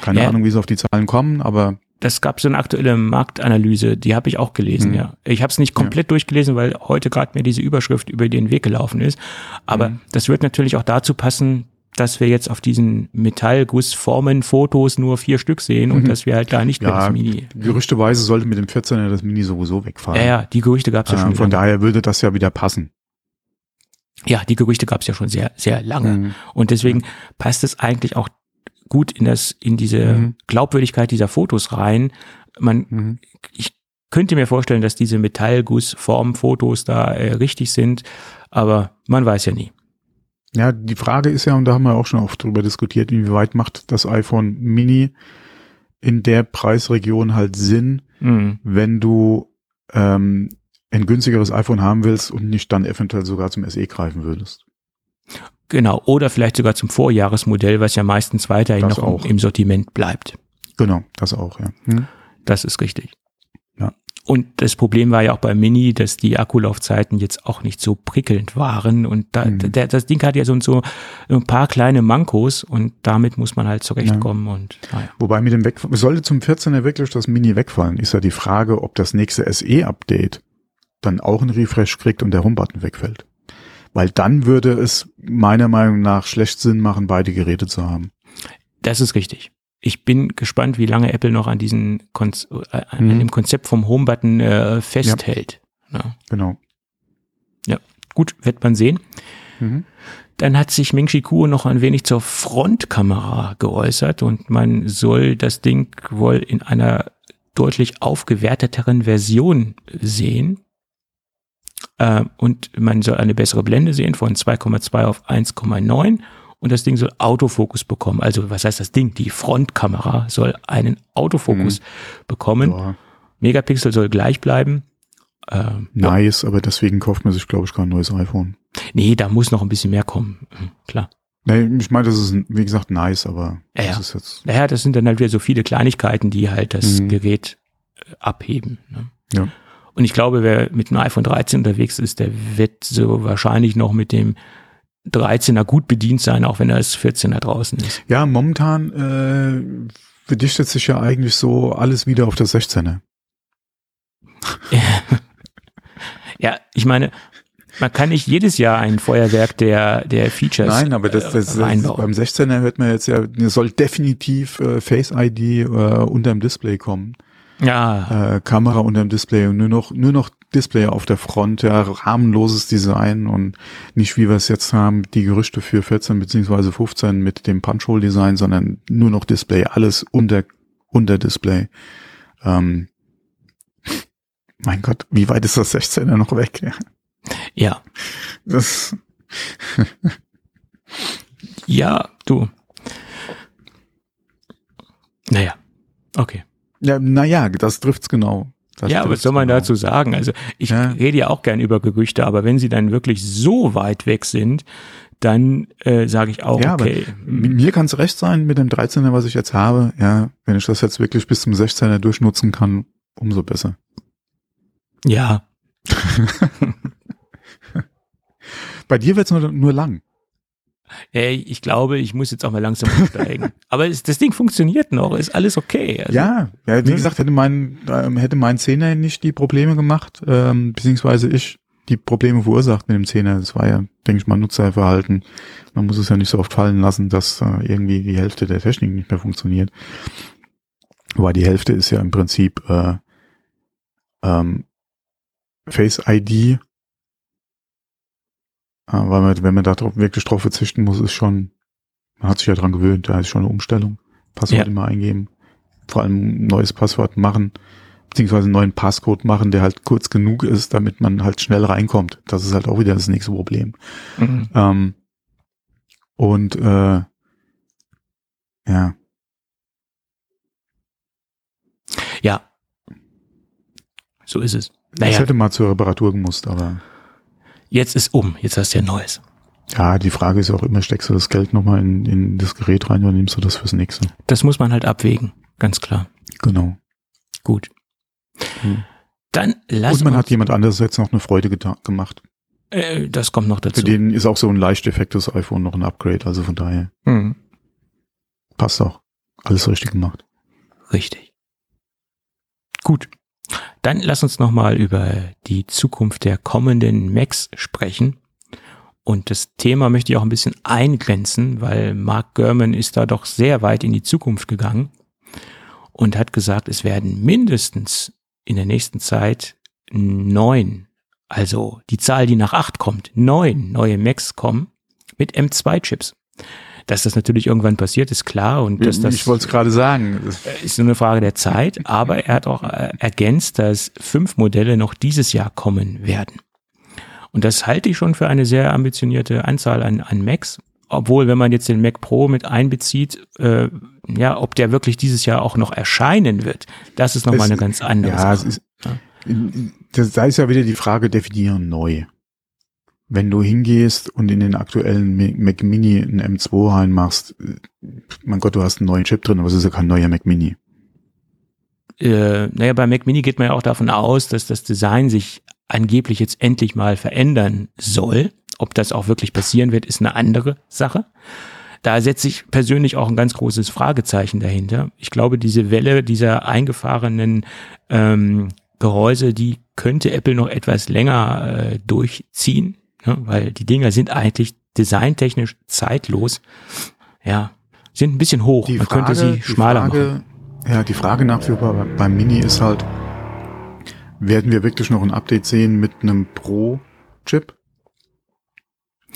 Keine ja. Ahnung, wie sie auf die Zahlen kommen, aber das gab so eine aktuelle Marktanalyse, die habe ich auch gelesen, mhm. ja. Ich habe es nicht komplett ja. durchgelesen, weil heute gerade mir diese Überschrift über den Weg gelaufen ist. Aber mhm. das wird natürlich auch dazu passen, dass wir jetzt auf diesen Metallgussformen Fotos nur vier Stück sehen und mhm. dass wir halt da nicht ja, mehr das Mini. Gerüchteweise sollte mit dem 14er das Mini sowieso wegfallen. Ja, ja, die Gerüchte gab es ja, ja schon. Von lange. daher würde das ja wieder passen. Ja, die Gerüchte gab es ja schon sehr, sehr lange. Mhm. Und deswegen passt es eigentlich auch gut in das, in diese mhm. Glaubwürdigkeit dieser Fotos rein. Man, mhm. ich könnte mir vorstellen, dass diese Metallgussformfotos da äh, richtig sind, aber man weiß ja nie. Ja, die Frage ist ja, und da haben wir auch schon oft drüber diskutiert, inwieweit macht das iPhone Mini in der Preisregion halt Sinn, mhm. wenn du ähm, ein günstigeres iPhone haben willst und nicht dann eventuell sogar zum SE greifen würdest. Genau, oder vielleicht sogar zum Vorjahresmodell, was ja meistens weiterhin das noch auch. im Sortiment bleibt. Genau, das auch, ja. Hm. Das ist richtig. Und das Problem war ja auch beim Mini, dass die Akkulaufzeiten jetzt auch nicht so prickelnd waren. Und da, mhm. der, das Ding hat ja so, so ein paar kleine Mankos und damit muss man halt zurechtkommen. Ja. Und, naja. Wobei mit dem Wegfallen, sollte zum 14er wirklich das Mini wegfallen, ist ja die Frage, ob das nächste SE-Update dann auch einen Refresh kriegt und der Homebutton wegfällt. Weil dann würde es meiner Meinung nach schlecht Sinn machen, beide Geräte zu haben. Das ist richtig ich bin gespannt, wie lange Apple noch an diesem Konz äh, an mhm. dem Konzept vom Homebutton äh, festhält. Ja. ja. Genau. Ja, gut, wird man sehen. Mhm. Dann hat sich Ming Chi Kuo noch ein wenig zur Frontkamera geäußert und man soll das Ding wohl in einer deutlich aufgewerteteren Version sehen. Äh, und man soll eine bessere Blende sehen von 2,2 auf 1,9 und das Ding soll Autofokus bekommen. Also was heißt das Ding? Die Frontkamera soll einen Autofokus mhm. bekommen. Ja. Megapixel soll gleich bleiben. Ähm, nice, ja. aber deswegen kauft man sich, glaube ich, kein neues iPhone. Nee, da muss noch ein bisschen mehr kommen. Mhm, klar. Nee, ich meine, das ist, wie gesagt, nice, aber ja, das ist jetzt. Naja, das sind dann halt wieder so viele Kleinigkeiten, die halt das mhm. Gerät äh, abheben. Ne? Ja. Und ich glaube, wer mit einem iPhone 13 unterwegs ist, der wird so wahrscheinlich noch mit dem 13er gut bedient sein, auch wenn er als 14er draußen ist. Ja, momentan äh, verdichtet sich ja eigentlich so alles wieder auf das 16er. ja, ich meine, man kann nicht jedes Jahr ein Feuerwerk der, der Features. Nein, aber das, das, das beim 16er hört man jetzt ja, soll definitiv äh, Face ID äh, unterm Display kommen. Ja. Äh, Kamera unterm Display und nur noch, nur noch Display auf der Front, ja, rahmenloses Design und nicht wie wir es jetzt haben, die Gerüchte für 14 beziehungsweise 15 mit dem Punch-Hole-Design, sondern nur noch Display, alles unter, unter Display. Ähm, mein Gott, wie weit ist das 16er noch weg? Ja. ja. Das. ja, du. Naja, okay. Ja, naja, das trifft's genau. Das ja, was soll man genau. dazu sagen? Also ich ja. rede ja auch gern über Gerüchte, aber wenn sie dann wirklich so weit weg sind, dann äh, sage ich auch, ja, okay. mir kann es recht sein mit dem 13er, was ich jetzt habe. Ja, wenn ich das jetzt wirklich bis zum 16er durchnutzen kann, umso besser. Ja. Bei dir wird's nur, nur lang. Hey, ich glaube, ich muss jetzt auch mal langsam umsteigen. Aber es, das Ding funktioniert noch, ist alles okay. Also, ja, ja, wie ne? gesagt, hätte mein, ähm, hätte mein Zehner nicht die Probleme gemacht, ähm, beziehungsweise ich die Probleme verursacht mit dem Zehner. Das war ja, denke ich mal, Nutzerverhalten. Man muss es ja nicht so oft fallen lassen, dass äh, irgendwie die Hälfte der Technik nicht mehr funktioniert. Weil die Hälfte ist ja im Prinzip äh, ähm, Face ID weil man, wenn man da drauf, wirklich drauf verzichten muss, ist schon, man hat sich ja dran gewöhnt, da ist schon eine Umstellung. Passwort ja. immer eingeben. vor allem ein neues Passwort machen, beziehungsweise einen neuen Passcode machen, der halt kurz genug ist, damit man halt schnell reinkommt. Das ist halt auch wieder das nächste Problem. Mhm. Ähm, und äh, ja. Ja. So ist es. Naja. Ich hätte mal zur Reparatur gemusst, aber. Jetzt ist um, jetzt hast du ja Neues. Ja, die Frage ist auch immer, steckst du das Geld nochmal in, in das Gerät rein oder nimmst du das fürs nächste? Das muss man halt abwägen, ganz klar. Genau. Gut. Hm. Dann lass Und man hat jemand anderes jetzt noch eine Freude gemacht. Äh, das kommt noch dazu. Für den ist auch so ein leicht defektes iPhone noch ein Upgrade, also von daher. Hm. Passt auch. Alles richtig gemacht. Richtig. Gut. Dann lass uns nochmal über die Zukunft der kommenden Macs sprechen. Und das Thema möchte ich auch ein bisschen eingrenzen, weil Mark Gurman ist da doch sehr weit in die Zukunft gegangen und hat gesagt, es werden mindestens in der nächsten Zeit neun, also die Zahl, die nach acht kommt, neun neue Macs kommen mit M2-Chips. Dass das natürlich irgendwann passiert, ist klar. Und dass das, ich wollte es gerade sagen. Ist nur eine Frage der Zeit. Aber er hat auch äh, ergänzt, dass fünf Modelle noch dieses Jahr kommen werden. Und das halte ich schon für eine sehr ambitionierte Anzahl an, an Macs. Obwohl, wenn man jetzt den Mac Pro mit einbezieht, äh, ja, ob der wirklich dieses Jahr auch noch erscheinen wird, das ist nochmal eine ganz andere ja, Sache. Ist, ja. da ist ja wieder die Frage, definieren neu. Wenn du hingehst und in den aktuellen Mac Mini ein M2 reinmachst, mein Gott, du hast einen neuen Chip drin, aber es ist ja kein neuer Mac Mini. Äh, naja, bei Mac Mini geht man ja auch davon aus, dass das Design sich angeblich jetzt endlich mal verändern soll. Ob das auch wirklich passieren wird, ist eine andere Sache. Da setze ich persönlich auch ein ganz großes Fragezeichen dahinter. Ich glaube, diese Welle dieser eingefahrenen ähm, Gehäuse, die könnte Apple noch etwas länger äh, durchziehen, ne? weil die Dinger sind eigentlich designtechnisch zeitlos. Ja, sind ein bisschen hoch. Die Man Frage, könnte sie schmaler Frage, machen. Ja, die Frage nach wie vor beim Mini ist halt, werden wir wirklich noch ein Update sehen mit einem Pro-Chip?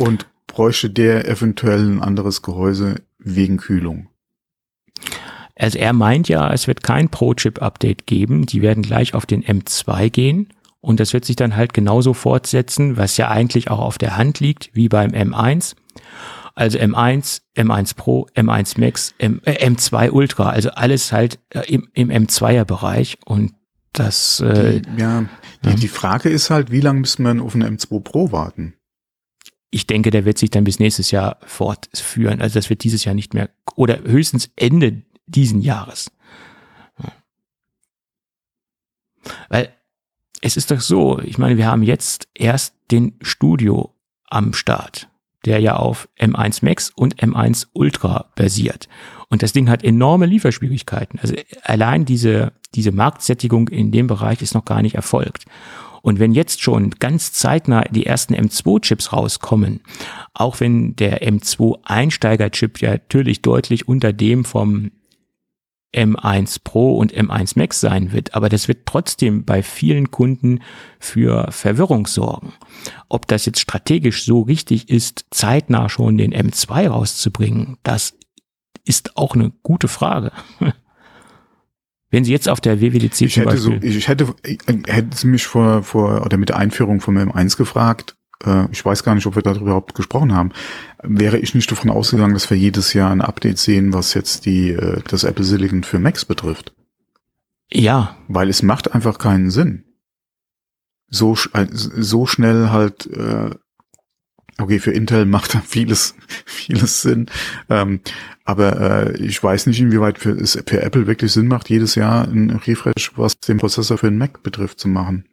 Und bräuchte der eventuell ein anderes Gehäuse wegen Kühlung? Also er meint ja, es wird kein Pro-Chip-Update geben. Die werden gleich auf den M2 gehen. Und das wird sich dann halt genauso fortsetzen, was ja eigentlich auch auf der Hand liegt, wie beim M1. Also M1, M1 Pro, M1 Max, M, äh, M2 Ultra, also alles halt äh, im, im M2er Bereich. Und das, äh, die, ja, die, ja. die Frage ist halt, wie lange müssen wir auf eine M2 Pro warten? Ich denke, der wird sich dann bis nächstes Jahr fortführen. Also das wird dieses Jahr nicht mehr oder höchstens Ende diesen Jahres. Weil es ist doch so, ich meine, wir haben jetzt erst den Studio am Start, der ja auf M1 Max und M1 Ultra basiert. Und das Ding hat enorme Lieferschwierigkeiten. Also allein diese, diese Marktsättigung in dem Bereich ist noch gar nicht erfolgt. Und wenn jetzt schon ganz zeitnah die ersten M2-Chips rauskommen, auch wenn der M2-Einsteiger-Chip ja natürlich deutlich unter dem vom M1 Pro und M1 Max sein wird, aber das wird trotzdem bei vielen Kunden für Verwirrung sorgen. Ob das jetzt strategisch so richtig ist, zeitnah schon den M2 rauszubringen, das ist auch eine gute Frage. Wenn Sie jetzt auf der WWDC ich hätte so, ich hätte, hätte Sie mich vor, vor, oder mit der Einführung von M1 gefragt, äh, ich weiß gar nicht, ob wir darüber überhaupt gesprochen haben, wäre ich nicht davon ausgegangen, dass wir jedes Jahr ein Update sehen, was jetzt die, äh, das Apple Silicon für Macs betrifft. Ja. Weil es macht einfach keinen Sinn. So, äh, so schnell halt äh, Okay, für Intel macht da vieles, vieles Sinn. Ähm, aber äh, ich weiß nicht, inwieweit für, es für Apple wirklich Sinn macht, jedes Jahr ein Refresh, was den Prozessor für den Mac betrifft, zu machen.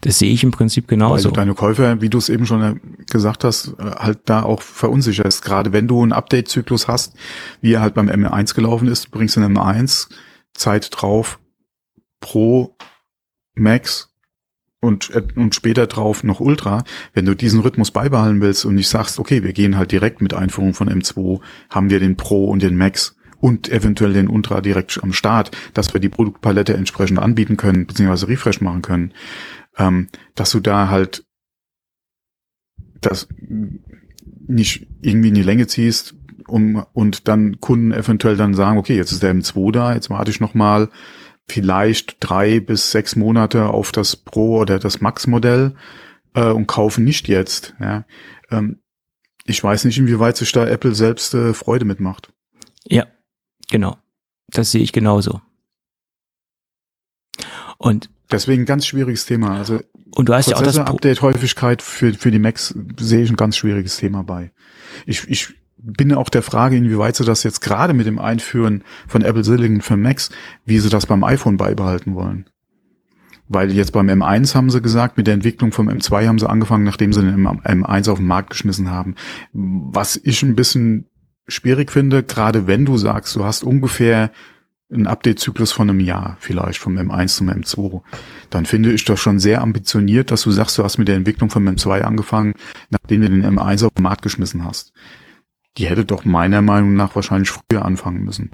Das sehe ich im Prinzip genauso. Du deine Käufer, wie du es eben schon gesagt hast, äh, halt da auch verunsicherst. Gerade wenn du einen Update-Zyklus hast, wie er halt beim M1 gelaufen ist, bringst du einen M1 Zeit drauf pro Max und, äh, und später drauf noch Ultra, wenn du diesen Rhythmus beibehalten willst und nicht sagst, okay, wir gehen halt direkt mit Einführung von M2, haben wir den Pro und den Max und eventuell den Ultra direkt am Start, dass wir die Produktpalette entsprechend anbieten können, beziehungsweise Refresh machen können, ähm, dass du da halt das nicht irgendwie in die Länge ziehst, um, und dann Kunden eventuell dann sagen, okay, jetzt ist der M2 da, jetzt warte ich noch mal vielleicht drei bis sechs Monate auf das Pro oder das Max-Modell äh, und kaufen nicht jetzt. Ja. Ähm, ich weiß nicht, inwieweit sich da Apple selbst äh, Freude mitmacht. Ja, genau. Das sehe ich genauso. Und deswegen ganz schwieriges Thema. Also und du hast ja auch das Update Häufigkeit für für die Macs sehe ich ein ganz schwieriges Thema bei. Ich ich bin auch der Frage, inwieweit sie das jetzt gerade mit dem Einführen von Apple Silicon für Macs, wie sie das beim iPhone beibehalten wollen. Weil jetzt beim M1 haben sie gesagt, mit der Entwicklung vom M2 haben sie angefangen, nachdem sie den M1 auf den Markt geschmissen haben. Was ich ein bisschen schwierig finde, gerade wenn du sagst, du hast ungefähr einen Update-Zyklus von einem Jahr vielleicht vom M1 zum M2, dann finde ich das schon sehr ambitioniert, dass du sagst, du hast mit der Entwicklung vom M2 angefangen, nachdem du den M1 auf den Markt geschmissen hast. Die hätte doch meiner Meinung nach wahrscheinlich früher anfangen müssen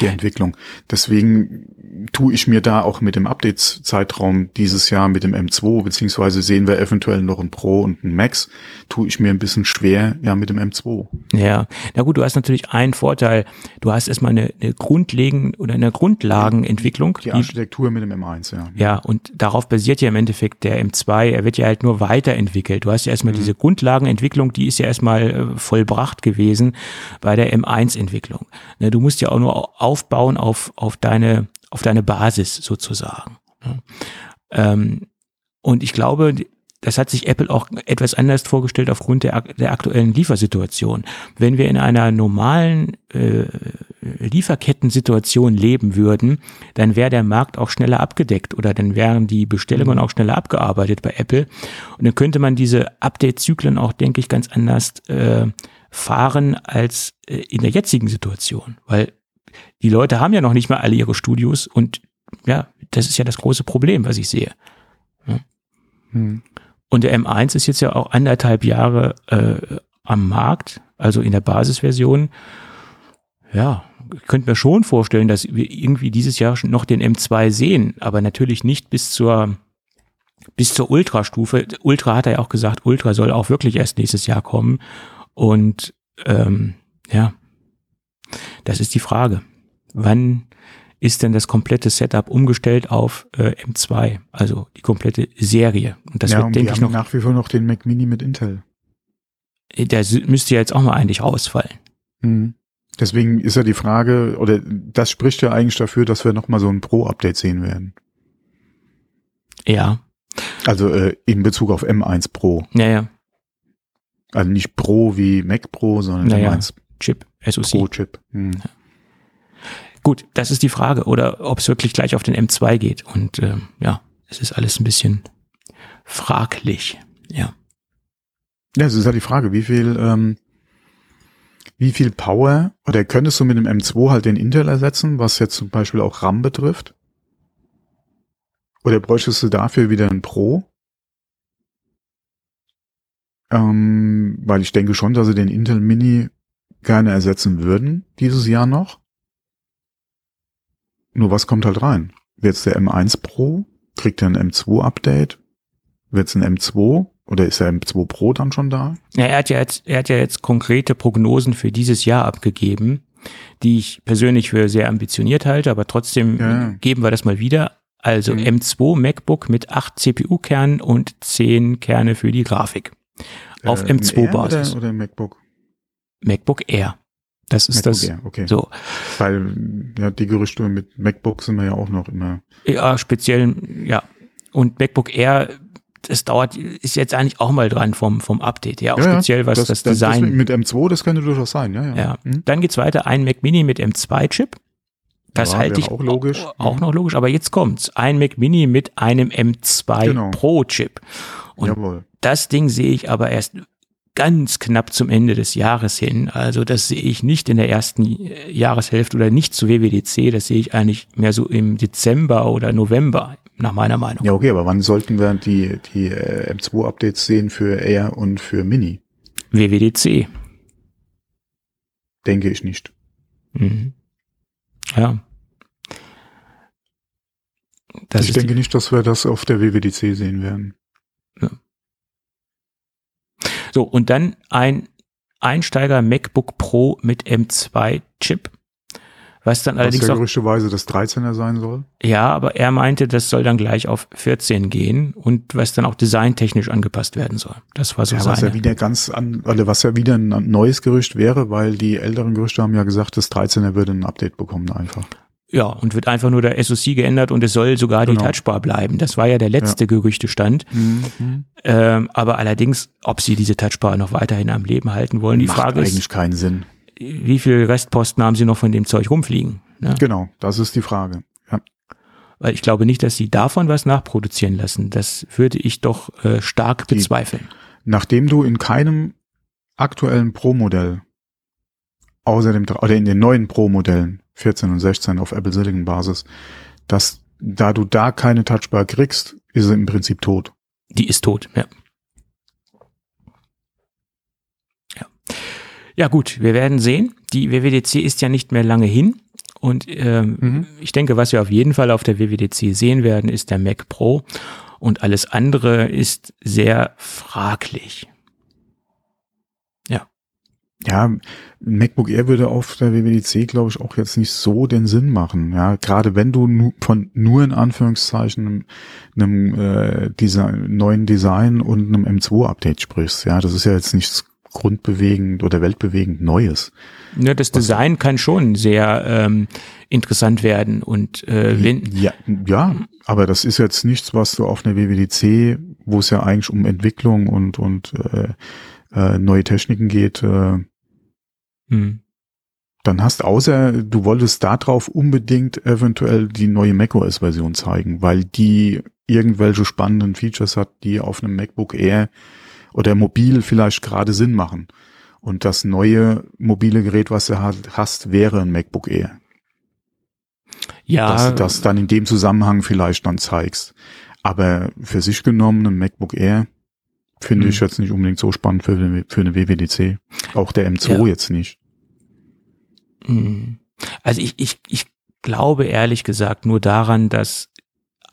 die Entwicklung. Deswegen tue ich mir da auch mit dem Updates-Zeitraum dieses Jahr mit dem M2, beziehungsweise sehen wir eventuell noch ein Pro und ein Max, tue ich mir ein bisschen schwer, ja, mit dem M2. Ja, na gut, du hast natürlich einen Vorteil. Du hast erstmal eine, eine grundlegende oder eine Grundlagenentwicklung. Die Architektur mit dem M1, ja. Ja, und darauf basiert ja im Endeffekt der M2. Er wird ja halt nur weiterentwickelt. Du hast ja erstmal mhm. diese Grundlagenentwicklung, die ist ja erstmal äh, vollbracht gewesen bei der M1-Entwicklung. Ne, du musst ja auch nur aufbauen auf, auf deine, auf deine Basis sozusagen. Ähm, und ich glaube, das hat sich Apple auch etwas anders vorgestellt aufgrund der, der aktuellen Liefersituation. Wenn wir in einer normalen äh, Lieferkettensituation leben würden, dann wäre der Markt auch schneller abgedeckt oder dann wären die Bestellungen mhm. auch schneller abgearbeitet bei Apple. Und dann könnte man diese Update-Zyklen auch, denke ich, ganz anders äh, fahren als äh, in der jetzigen Situation. Weil die Leute haben ja noch nicht mal alle ihre Studios und ja, das ist ja das große Problem, was ich sehe. Ja. Hm. Und der M1 ist jetzt ja auch anderthalb Jahre äh, am Markt, also in der Basisversion. Ja, ich könnte mir schon vorstellen, dass wir irgendwie dieses Jahr noch den M2 sehen, aber natürlich nicht bis zur bis zur Ultra-Stufe. Ultra hat er ja auch gesagt, Ultra soll auch wirklich erst nächstes Jahr kommen. Und ähm, ja, das ist die Frage. Wann ist denn das komplette Setup umgestellt auf äh, M2, also die komplette Serie? Und das ja, wird, denke ich, noch nach wie vor noch den Mac Mini mit Intel. Äh, der müsste ja jetzt auch mal eigentlich rausfallen. Mhm. Deswegen ist ja die Frage, oder das spricht ja eigentlich dafür, dass wir nochmal so ein Pro-Update sehen werden. Ja. Also äh, in Bezug auf M1 Pro. Ja, ja. Also nicht Pro wie Mac Pro, sondern naja. M1 Chip. SoC. Pro-Chip. Hm. Gut, das ist die Frage. Oder ob es wirklich gleich auf den M2 geht. Und äh, ja, es ist alles ein bisschen fraglich. Ja. Ja, es ist halt die Frage, wie viel, ähm, wie viel Power, oder könntest du mit dem M2 halt den Intel ersetzen, was jetzt zum Beispiel auch RAM betrifft? Oder bräuchtest du dafür wieder ein Pro? Ähm, weil ich denke schon, dass sie den Intel Mini gerne ersetzen würden, dieses Jahr noch. Nur was kommt halt rein? Wird's der M1 Pro? Kriegt er ein M2-Update? Wird's ein M2? Oder ist der M2 Pro dann schon da? Ja, er hat ja jetzt, er hat ja jetzt konkrete Prognosen für dieses Jahr abgegeben, die ich persönlich für sehr ambitioniert halte, aber trotzdem ja. geben wir das mal wieder. Also mhm. M2 MacBook mit 8 CPU-Kernen und 10 Kerne für die Grafik. Auf äh, M2-Basis. Oder, oder MacBook? MacBook Air. Das ist MacBook das. Air, okay. So. Weil ja die Gerüchte mit MacBook sind wir ja auch noch immer. Ja, speziell, ja. Und MacBook Air, das dauert, ist jetzt eigentlich auch mal dran vom, vom Update, ja, auch ja, speziell was das, das Design. Das mit M2, das könnte durchaus sein, ja, ja. ja. Hm? Dann geht's weiter, ein Mac Mini mit M2-Chip. Das ja, halte ich auch logisch. Auch, auch noch logisch, aber jetzt kommt's. Ein Mac Mini mit einem M2 genau. Pro Chip. Und Jawohl. das Ding sehe ich aber erst ganz knapp zum Ende des Jahres hin. Also das sehe ich nicht in der ersten Jahreshälfte oder nicht zu WWDC. Das sehe ich eigentlich mehr so im Dezember oder November, nach meiner Meinung. Ja, okay, aber wann sollten wir die, die äh, M2-Updates sehen für Air und für Mini? WWDC. Denke ich nicht. Mhm. Ja. Das ich denke nicht, dass wir das auf der WWDC sehen werden. So, und dann ein Einsteiger MacBook Pro mit M2 Chip. Was dann allerdings was ja gerüchteweise das 13er sein soll. ja, aber er meinte, das soll dann gleich auf 14 gehen und was dann auch designtechnisch angepasst werden soll. Das war so Ja, was seine. ja wieder ganz an, also was ja wieder ein neues Gerücht wäre, weil die älteren Gerüchte haben ja gesagt, das 13er würde ein Update bekommen einfach. Ja, und wird einfach nur der SoC geändert und es soll sogar die Genau. Touchbar bleiben. Das war ja der letzte Gerüchtestand. Mhm. Ähm, aber allerdings, ob sie diese Touchbar noch weiterhin am Leben halten wollen, die Macht Frage eigentlich ist, keinen Sinn. wie viel Restposten haben sie noch von dem Zeug rumfliegen? Ne? Genau, das ist die Frage. Ja. Weil ich glaube nicht, dass sie davon was nachproduzieren lassen. Das würde ich doch äh, stark Die- bezweifeln. Nachdem du in keinem aktuellen Pro-Modell, außer dem, oder in den neuen Pro-Modellen, 14 und 16 auf Apple Silicon Basis, dass, da du da keine Touchbar kriegst, ist sie im Prinzip tot. Die ist tot, ja. Ja. Ja gut, wir werden sehen. Die WWDC ist ja nicht mehr lange hin. Und ähm, Mhm. ich denke, was wir auf jeden Fall auf der WWDC sehen werden, ist der Mac Pro. Und alles andere ist sehr fraglich. Ja, MacBook Air würde auf der WWDC, glaube ich, auch jetzt nicht so den Sinn machen. Ja, gerade wenn du nu von nur in Anführungszeichen einem, einem äh, Design, neuen Design und einem M2-Update sprichst. Ja, das ist ja jetzt nichts grundbewegend oder weltbewegend Neues. Ja, das Design kann schon sehr ähm, interessant werden. Und äh, Ja, ja, aber das ist jetzt nichts, was du auf einer WWDC, wo es ja eigentlich um Entwicklung und und äh, äh, neue Techniken geht, äh, hm. dann hast, außer du wolltest da drauf unbedingt eventuell die neue macOS-Version zeigen, weil die irgendwelche spannenden Features hat, die auf einem MacBook Air oder mobil vielleicht gerade Sinn machen. Und das neue mobile Gerät, was du hast, wäre ein MacBook Air. ja, Dass du das dann in dem Zusammenhang vielleicht dann zeigst. Aber für sich genommen, ein MacBook Air, finde Hm. ich jetzt nicht unbedingt so spannend für, eine- für eine WWDC. Auch der M2 Ja. jetzt nicht. Hm. Also ich, ich, ich glaube ehrlich gesagt nur daran, dass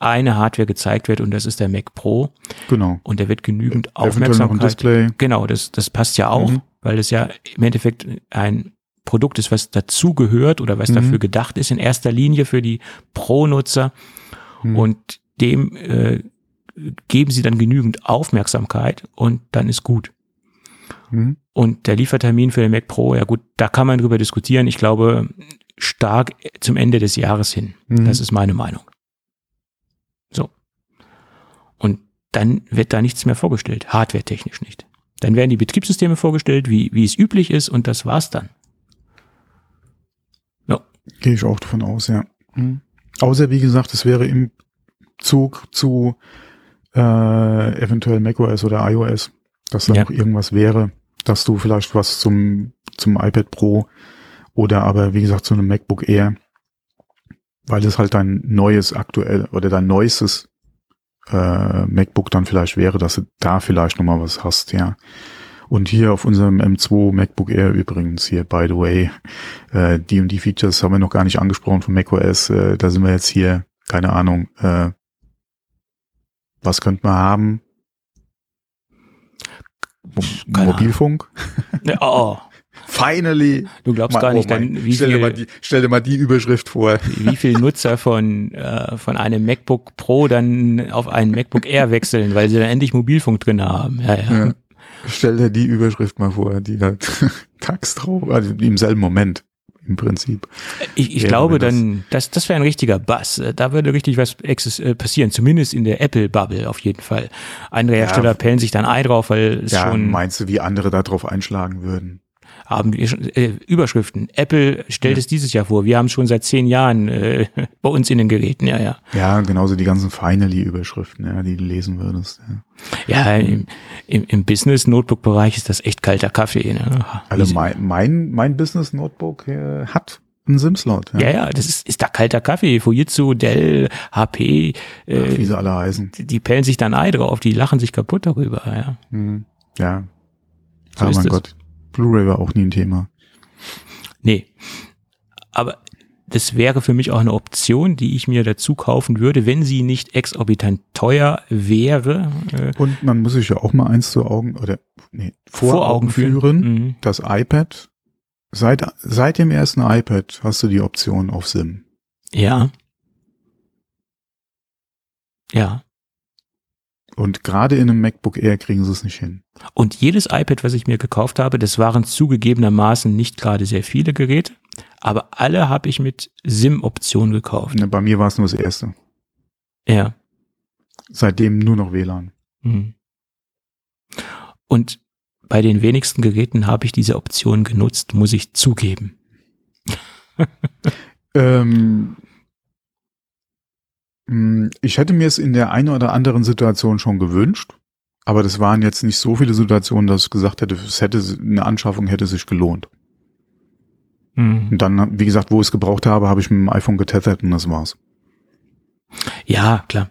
eine Hardware gezeigt wird und das ist der Mac Pro Genau. und der wird genügend Eventuell noch Aufmerksamkeit. Display. Genau, das, das passt ja auch, Mhm. weil es ja im Endeffekt ein Produkt ist, was dazugehört oder was Mhm. dafür gedacht ist, in erster Linie für die Pro-Nutzer Mhm. und dem äh, geben sie dann genügend Aufmerksamkeit und dann ist gut. Mhm. Und der Liefertermin für den Mac Pro, ja gut, da kann man drüber diskutieren. Ich glaube, stark zum Ende des Jahres hin. Mhm. Das ist meine Meinung. So. Und dann wird da nichts mehr vorgestellt, hardwaretechnisch nicht. Dann werden die Betriebssysteme vorgestellt, wie, wie es üblich ist, und das war's dann. Ja. Gehe ich auch davon aus, ja. Mhm. Außer, wie gesagt, es wäre im Zug zu äh, eventuell macOS oder iOS, dass da Ja. noch irgendwas wäre, dass du vielleicht was zum, zum iPad Pro oder aber, wie gesagt, zu einem MacBook Air, weil es halt dein neues aktuell oder dein neuestes äh, MacBook dann vielleicht wäre, dass du da vielleicht nochmal was hast, ja. Und hier auf unserem M2 MacBook Air übrigens hier, by the way, äh, die und die Features haben wir noch gar nicht angesprochen von macOS. Äh, da sind wir jetzt hier, keine Ahnung, äh, was könnte man haben? Mo Keine Mobilfunk? Oh, Finally! du glaubst Mal- gar oh nicht, mein- dann, wie stell, dir mal viel, die, stell dir mal die Überschrift vor. wie viel Nutzer von, äh, von einem MacBook Pro dann auf einen MacBook Air wechseln, weil sie dann endlich Mobilfunk drin haben. Ja, ja. Ja. Stell dir die Überschrift mal vor, die da tags drauf, also im selben Moment im Prinzip. Ich, ich Ja, glaube das- dann, das, das wäre ein richtiger Bass. Äh, Da würde richtig was äh, passieren, zumindest in der Apple-Bubble auf jeden Fall. Andere Ja. Hersteller pellen sich dann Ei drauf, weil es Ja, schon meinst du, wie andere da drauf einschlagen würden? Haben wir schon, äh, Überschriften. Apple stellt Ja. es dieses Jahr vor. Wir haben es schon seit zehn Jahren äh, bei uns in den Geräten. Ja, ja. Ja, genauso die ganzen Finally-Überschriften, ja, die du lesen würdest. Ja. Ja, im, im, im Business-Notebook-Bereich ist das echt kalter Kaffee. Ne? Also mein, mein, mein Business-Notebook äh, hat einen SIM-Slot. ja, ja, das ist, ist da kalter Kaffee. Fujitsu, Dell, HP, Ach, wie äh, sie alle heißen. die, die pellen sich dann Ei drauf. Die lachen sich kaputt darüber. Ja. Hm. Ja. So ist mein. Gott, Blu-ray war auch nie ein Thema. Nee. Aber das wäre für mich auch eine Option, die ich mir dazu kaufen würde, wenn sie nicht exorbitant teuer wäre. Äh, Und man muss sich ja auch mal eins zu Augen oder nee, vor, vor Augen, Augen führen. führen. Mhm. Das iPad, seit, seit dem ersten iPad hast du die Option auf SIM. Ja. Ja. Und gerade in einem MacBook Air kriegen sie es nicht hin. Und jedes iPad, was ich mir gekauft habe, das waren zugegebenermaßen nicht gerade sehr viele Geräte, aber alle habe ich mit SIM-Option gekauft. Ja, bei mir war es nur das erste. Ja. Seitdem nur noch WLAN. Mhm. Und bei den wenigsten Geräten habe ich diese Option genutzt, muss ich zugeben. ähm, hm, ich hätte mir es in der einen oder anderen Situation schon gewünscht, aber das waren jetzt nicht so viele Situationen, dass ich gesagt hätte, es hätte eine Anschaffung hätte sich gelohnt. Mhm. Und dann, wie gesagt, wo ich es gebraucht habe, habe ich mit dem iPhone getethert und das war's. Ja, klar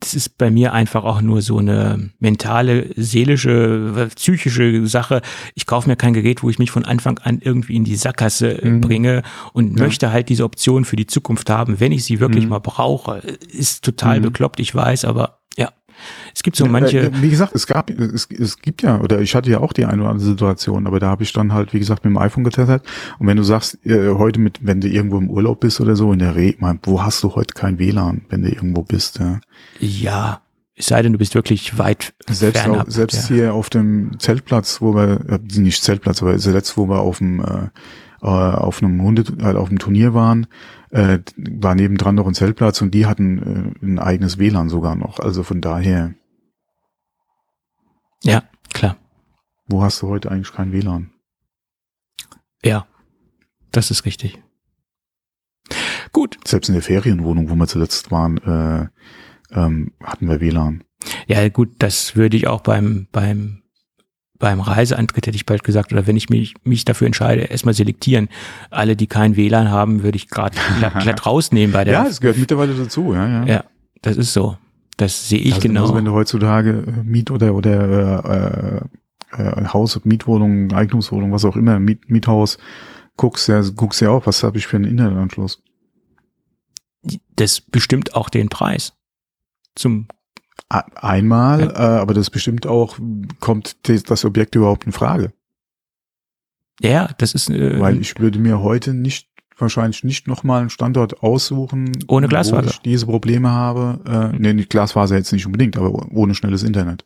das ist bei mir einfach auch nur so eine mentale, seelische, psychische Sache. Ich kaufe mir kein Gerät, wo ich mich von Anfang an irgendwie in die Sackgasse mhm. bringe und ja. möchte halt diese Option für die Zukunft haben, wenn ich sie wirklich mhm. mal brauche. Ist total mhm. bekloppt, ich weiß, aber. Es gibt so manche. Äh, wie gesagt, es gab, es, es gibt ja, oder ich hatte ja auch die eine oder andere Situation, aber da habe ich dann halt, wie gesagt, mit dem iPhone getestet. Und wenn du sagst, äh, heute mit, wenn du irgendwo im Urlaub bist oder so, in der Re, mein, wo hast du heute kein WLAN, wenn du irgendwo bist? Ja, ja es sei denn, du bist wirklich weit selbst fernab, auch, selbst ja. hier auf dem Zeltplatz, wo wir, äh, nicht Zeltplatz, aber zuletzt, wo wir auf dem äh, äh auf einem Hunde, äh, auf dem Turnier waren, äh, war nebendran noch ein Zeltplatz und die hatten äh, ein eigenes WLAN sogar noch. Also von daher. Ja, klar. Wo hast du heute eigentlich kein WLAN? Ja, das ist richtig. Gut. Selbst in der Ferienwohnung, wo wir zuletzt waren, äh, ähm, hatten wir WLAN. Ja, gut, das würde ich auch beim, beim beim Reiseantritt hätte ich bald gesagt, oder wenn ich mich, mich dafür entscheide, erstmal selektieren. Alle, die kein WLAN haben, würde ich gerade glatt, rausnehmen bei der. Ja, es gehört mittlerweile dazu, ja, ja. Ja, das ist so. Das sehe ich also genau. Also wenn du heutzutage äh, Miet- oder, oder äh, äh, Haus, Mietwohnung, Eigentumswohnung, was auch immer, Miet, Miethaus, guckst ja, guckst ja auch, was habe ich für einen Internetanschluss. Das bestimmt auch den Preis. Zum Einmal, äh, aber das bestimmt auch, kommt das Objekt überhaupt in Frage? Ja, das ist. Äh, Weil ich würde mir heute nicht, wahrscheinlich nicht nochmal einen Standort aussuchen, ohne Glasfaser. wo ich diese Probleme habe. Äh, nee, nicht Glasfaser jetzt nicht unbedingt, aber ohne schnelles Internet.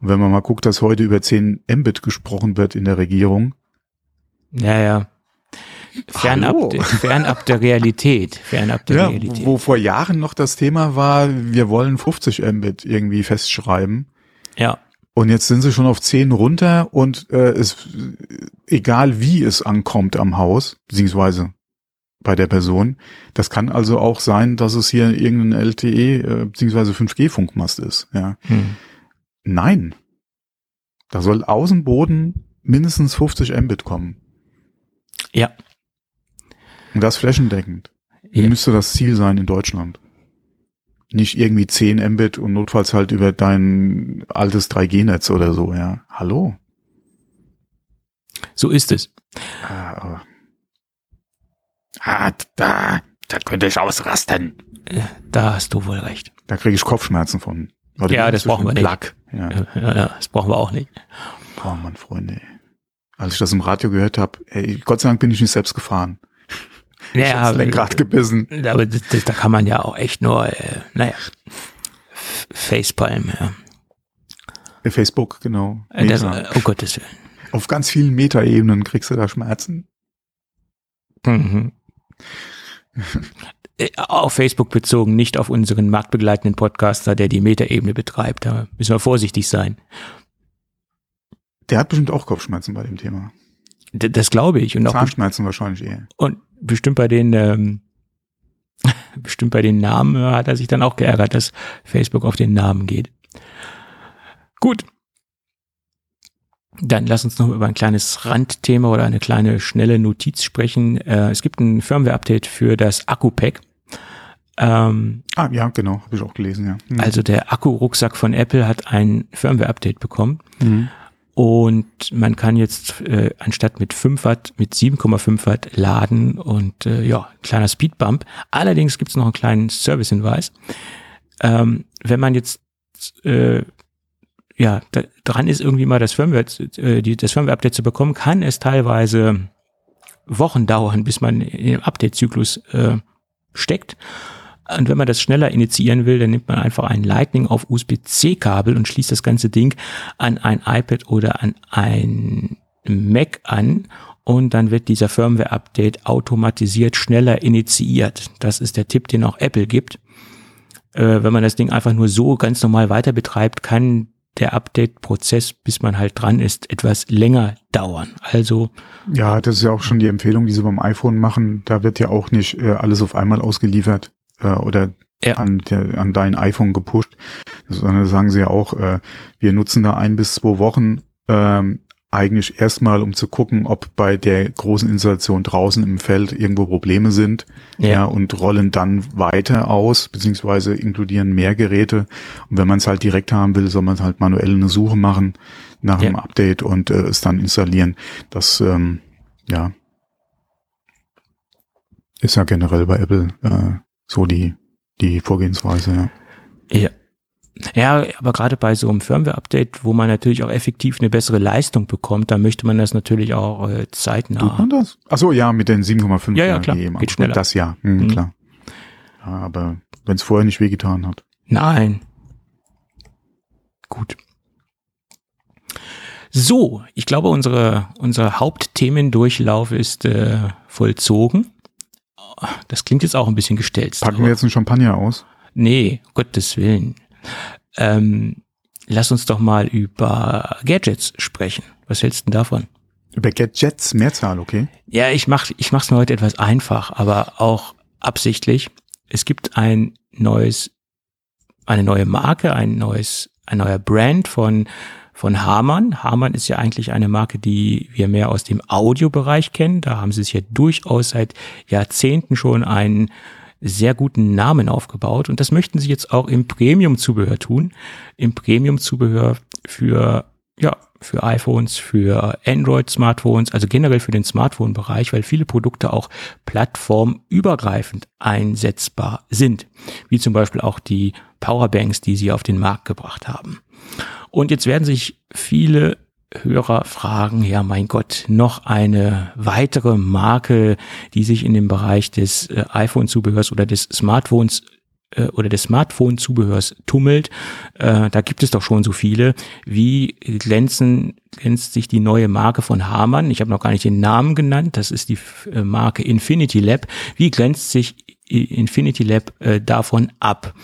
Und wenn man mal guckt, dass heute über 10 Mbit gesprochen wird in der Regierung. Ja, ja. Fernab, fernab der Realität. Fernab der ja, Realität. Wo vor Jahren noch das Thema war, wir wollen 50 Mbit irgendwie festschreiben. Ja. Und jetzt sind sie schon auf 10 runter und äh, es egal wie es ankommt am Haus, beziehungsweise bei der Person, das kann also auch sein, dass es hier irgendein LTE äh, beziehungsweise 5G-Funkmast ist. Ja. Hm. Nein. Da soll Außenboden mindestens 50 Mbit kommen. Ja. Und das flächendeckend. Ja. Müsste das Ziel sein in Deutschland. Nicht irgendwie 10 Mbit und notfalls halt über dein altes 3G-Netz oder so, ja. Hallo? So ist es. Ah, ah da, da könnte ich ausrasten. Da hast du wohl recht. Da kriege ich Kopfschmerzen von. Warte, ja, das brauchen wir nicht. Ja. Ja, ja, das brauchen wir auch nicht. Oh Mann, Freunde. Als ich das im Radio gehört habe, Gott sei Dank bin ich nicht selbst gefahren. Ja, das Lenkrad gebissen. Aber das, das, da kann man ja auch echt nur, äh, naja, Facepalm, ja. Facebook, genau. Äh, das, äh, oh Gottes Willen. Auf ganz vielen Metaebenen kriegst du da Schmerzen. Mhm. Äh, auf Facebook bezogen, nicht auf unseren marktbegleitenden Podcaster, der die Metaebene betreibt. Da müssen wir vorsichtig sein. Der hat bestimmt auch Kopfschmerzen bei dem Thema. D das glaube ich. Und Zahnschmerzen wahrscheinlich eher. Und bestimmt bei den ähm, bestimmt bei den Namen äh, hat er sich dann auch geärgert, dass Facebook auf den Namen geht. Gut. Dann lass uns noch über ein kleines Randthema oder eine kleine schnelle Notiz sprechen. Äh, es gibt ein Firmware-Update für das Akku-Pack. Ähm, ah, ja, genau, habe ich auch gelesen, ja. Mhm. Also der Akku-Rucksack von Apple hat ein Firmware-Update bekommen. Mhm. Und man kann jetzt äh, anstatt mit 5 Watt mit 7,5 Watt laden und äh, ja, kleiner Speedbump. Allerdings gibt es noch einen kleinen Servicehinweis. Ähm, wenn man jetzt äh, ja da, dran ist, irgendwie mal das Firmware, äh, die, das Firmware-Update zu bekommen, kann es teilweise Wochen dauern, bis man in den Update-Zyklus äh, steckt. Und wenn man das schneller initiieren will, dann nimmt man einfach ein Lightning auf USB-C-Kabel und schließt das ganze Ding an ein iPad oder an ein Mac an und dann wird dieser Firmware-Update automatisiert schneller initiiert. Das ist der Tipp, den auch Apple gibt. Äh, wenn man das Ding einfach nur so ganz normal weiter betreibt, kann der Update-Prozess, bis man halt dran ist, etwas länger dauern. Also ja, das ist ja auch schon die Empfehlung, die sie beim iPhone machen. Da wird ja auch nicht äh, alles auf einmal ausgeliefert äh, oder ja. an, der, an dein iPhone gepusht, sondern sagen sie ja auch, äh, wir nutzen da ein bis zwei Wochen ähm, eigentlich erstmal, um zu gucken, ob bei der großen Installation draußen im Feld irgendwo Probleme sind, ja, ja und rollen dann weiter aus, beziehungsweise inkludieren mehr Geräte. Und wenn man es halt direkt haben will, soll man halt manuell eine Suche machen nach ja. einem Update und äh, es dann installieren. Das, ähm, ja, ist ja generell bei Apple äh, so die, die Vorgehensweise, ja. Ja. Ja, aber gerade bei so einem Firmware-Update, wo man natürlich auch effektiv eine bessere Leistung bekommt, da möchte man das natürlich auch äh, zeitnah. Tut man das? Achso, ja, mit den 7,5. Ja, ja, klar. Geht schneller. Das ja, hm, mhm. klar. Ja, aber wenn es vorher nicht wehgetan hat. Nein. Gut. So, ich glaube, unsere, unser Hauptthemendurchlauf ist äh, vollzogen. Das klingt jetzt auch ein bisschen gestellt. Packen wir jetzt einen Champagner aus? Nee, Gottes Willen. Ähm, lass uns doch mal über Gadgets sprechen. Was hältst du denn davon? Über Gadgets, Mehrzahl, okay? Ja, ich mach, ich mach's mir heute etwas einfach, aber auch absichtlich. Es gibt ein neues, eine neue Marke, ein neues, ein neuer Brand von von Hamann. Hamann ist ja eigentlich eine Marke, die wir mehr aus dem Audiobereich kennen. Da haben sie sich ja durchaus seit Jahrzehnten schon einen sehr guten Namen aufgebaut. Und das möchten sie jetzt auch im Premium-Zubehör tun. Im Premium-Zubehör für, ja, für iPhones, für Android-Smartphones, also generell für den Smartphone-Bereich, weil viele Produkte auch plattformübergreifend einsetzbar sind. Wie zum Beispiel auch die Powerbanks, die sie auf den Markt gebracht haben. Und jetzt werden sich viele Hörer fragen, ja mein Gott, noch eine weitere Marke, die sich in dem Bereich des äh, iPhone-Zubehörs oder des Smartphones äh, oder des Smartphone-Zubehörs tummelt. Äh, da gibt es doch schon so viele. Wie glänzen, glänzt sich die neue Marke von Hamann? Ich habe noch gar nicht den Namen genannt. Das ist die äh, Marke Infinity Lab. Wie glänzt sich Infinity Lab äh, davon ab?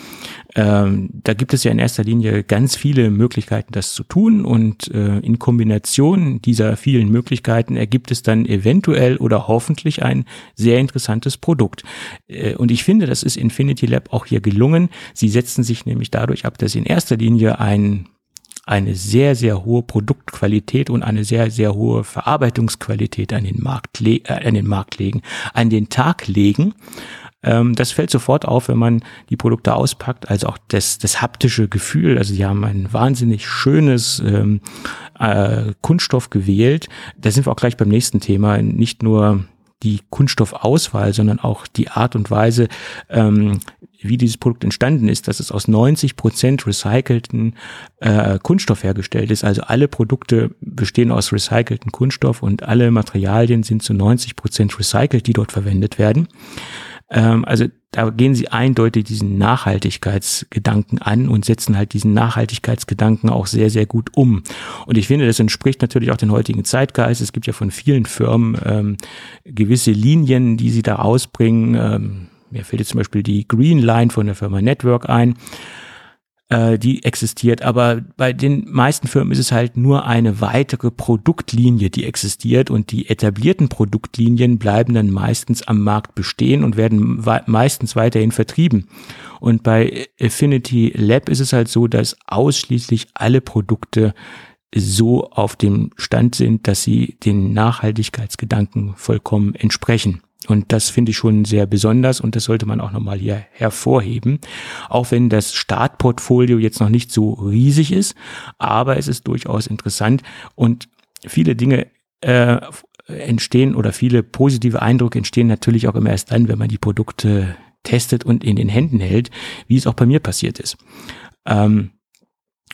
Ähm, da gibt es ja in erster Linie ganz viele Möglichkeiten, das zu tun und äh, in Kombination dieser vielen Möglichkeiten ergibt es dann eventuell oder hoffentlich ein sehr interessantes Produkt. Äh, und ich finde, das ist Infinity Lab auch hier gelungen. Sie setzen sich nämlich dadurch ab, dass sie in erster Linie ein eine sehr, sehr hohe Produktqualität und eine sehr, sehr hohe Verarbeitungsqualität an den Markt, äh, an den Markt legen, an den Tag legen ähm, das fällt sofort auf, wenn man die Produkte auspackt, also auch das, das haptische Gefühl. Also die haben ein wahnsinnig schönes ähm, äh, Kunststoff gewählt. Da sind wir auch gleich beim nächsten Thema. Nicht nur die Kunststoffauswahl, sondern auch die Art und Weise, ähm, wie dieses Produkt entstanden ist, dass es aus 90 Prozent recycelten äh, Kunststoff hergestellt ist. Also alle Produkte bestehen aus recycelten Kunststoff und alle Materialien sind zu 90 Prozent recycelt, die dort verwendet werden. Ähm, also da gehen sie eindeutig diesen Nachhaltigkeitsgedanken an und setzen halt diesen Nachhaltigkeitsgedanken auch sehr, sehr gut um. Und ich finde, das entspricht natürlich auch den heutigen Zeitgeist. Es gibt ja von vielen Firmen ähm, gewisse Linien, die sie da ausbringen. Ähm, mir fällt jetzt zum Beispiel die Green Line von der Firma Network ein äh, die existiert. Aber bei den meisten Firmen ist es halt nur eine weitere Produktlinie, die existiert und die etablierten Produktlinien bleiben dann meistens am Markt bestehen und werden meistens weiterhin vertrieben. Und bei Affinity Lab ist es halt so, dass ausschließlich alle Produkte so auf dem Stand sind, dass sie den Nachhaltigkeitsgedanken vollkommen entsprechen. Und das finde ich schon sehr besonders und das sollte man auch nochmal hier hervorheben. Auch wenn das Startportfolio jetzt noch nicht so riesig ist, aber es ist durchaus interessant und viele Dinge äh, entstehen oder viele positive Eindrücke entstehen natürlich auch immer erst dann, wenn man die Produkte testet und in den Händen hält, wie es auch bei mir passiert ist. Ähm,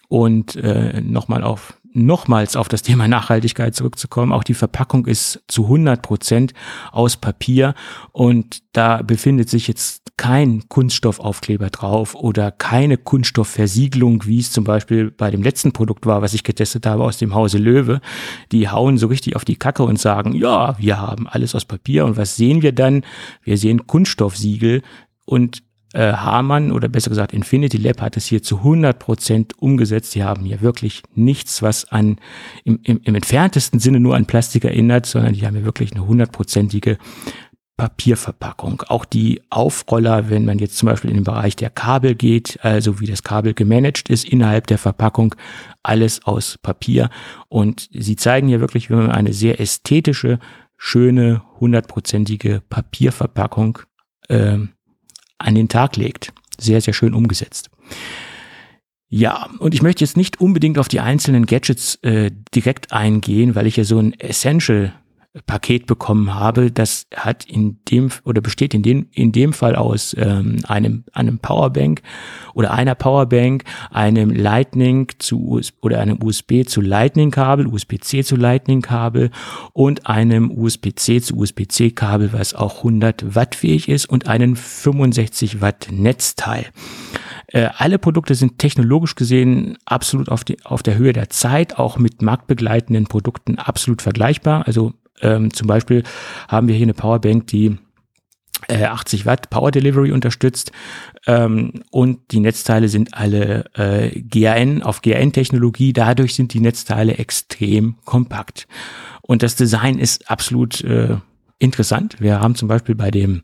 und äh, nochmal auf nochmals auf das Thema Nachhaltigkeit zurückzukommen. Auch die Verpackung ist zu 100 Prozent aus Papier und da befindet sich jetzt kein Kunststoffaufkleber drauf oder keine Kunststoffversiegelung, wie es zum Beispiel bei dem letzten Produkt war, was ich getestet habe aus dem Hause Löwe. Die hauen so richtig auf die Kacke und sagen, ja, wir haben alles aus Papier und was sehen wir dann? Wir sehen Kunststoffsiegel und äh, Hamann oder besser gesagt Infinity Lab hat es hier zu 100 Prozent umgesetzt. Sie haben hier wirklich nichts, was an im, im, im entferntesten Sinne nur an Plastik erinnert, sondern die haben hier wirklich eine hundertprozentige Papierverpackung. Auch die Aufroller, wenn man jetzt zum Beispiel in den Bereich der Kabel geht, also wie das Kabel gemanagt ist innerhalb der Verpackung, alles aus Papier. Und sie zeigen hier wirklich, wie man eine sehr ästhetische, schöne, hundertprozentige Papierverpackung äh, an den Tag legt. Sehr, sehr schön umgesetzt. Ja, und ich möchte jetzt nicht unbedingt auf die einzelnen Gadgets äh, direkt eingehen, weil ich ja so ein Essential Paket bekommen habe, das hat in dem oder besteht in dem in dem Fall aus ähm, einem einem Powerbank oder einer Powerbank, einem Lightning zu US oder einem USB zu Lightning Kabel, USB-C zu Lightning Kabel und einem USB-C zu USB-C Kabel, was auch 100 Watt fähig ist und einen 65 Watt Netzteil. Äh, alle Produkte sind technologisch gesehen absolut auf, die, auf der Höhe der Zeit, auch mit marktbegleitenden Produkten absolut vergleichbar. Also ähm, zum Beispiel haben wir hier eine Powerbank, die äh, 80 Watt Power Delivery unterstützt ähm, und die Netzteile sind alle äh, GAN auf GAN-Technologie. Dadurch sind die Netzteile extrem kompakt. Und das Design ist absolut äh, interessant. Wir haben zum Beispiel bei dem,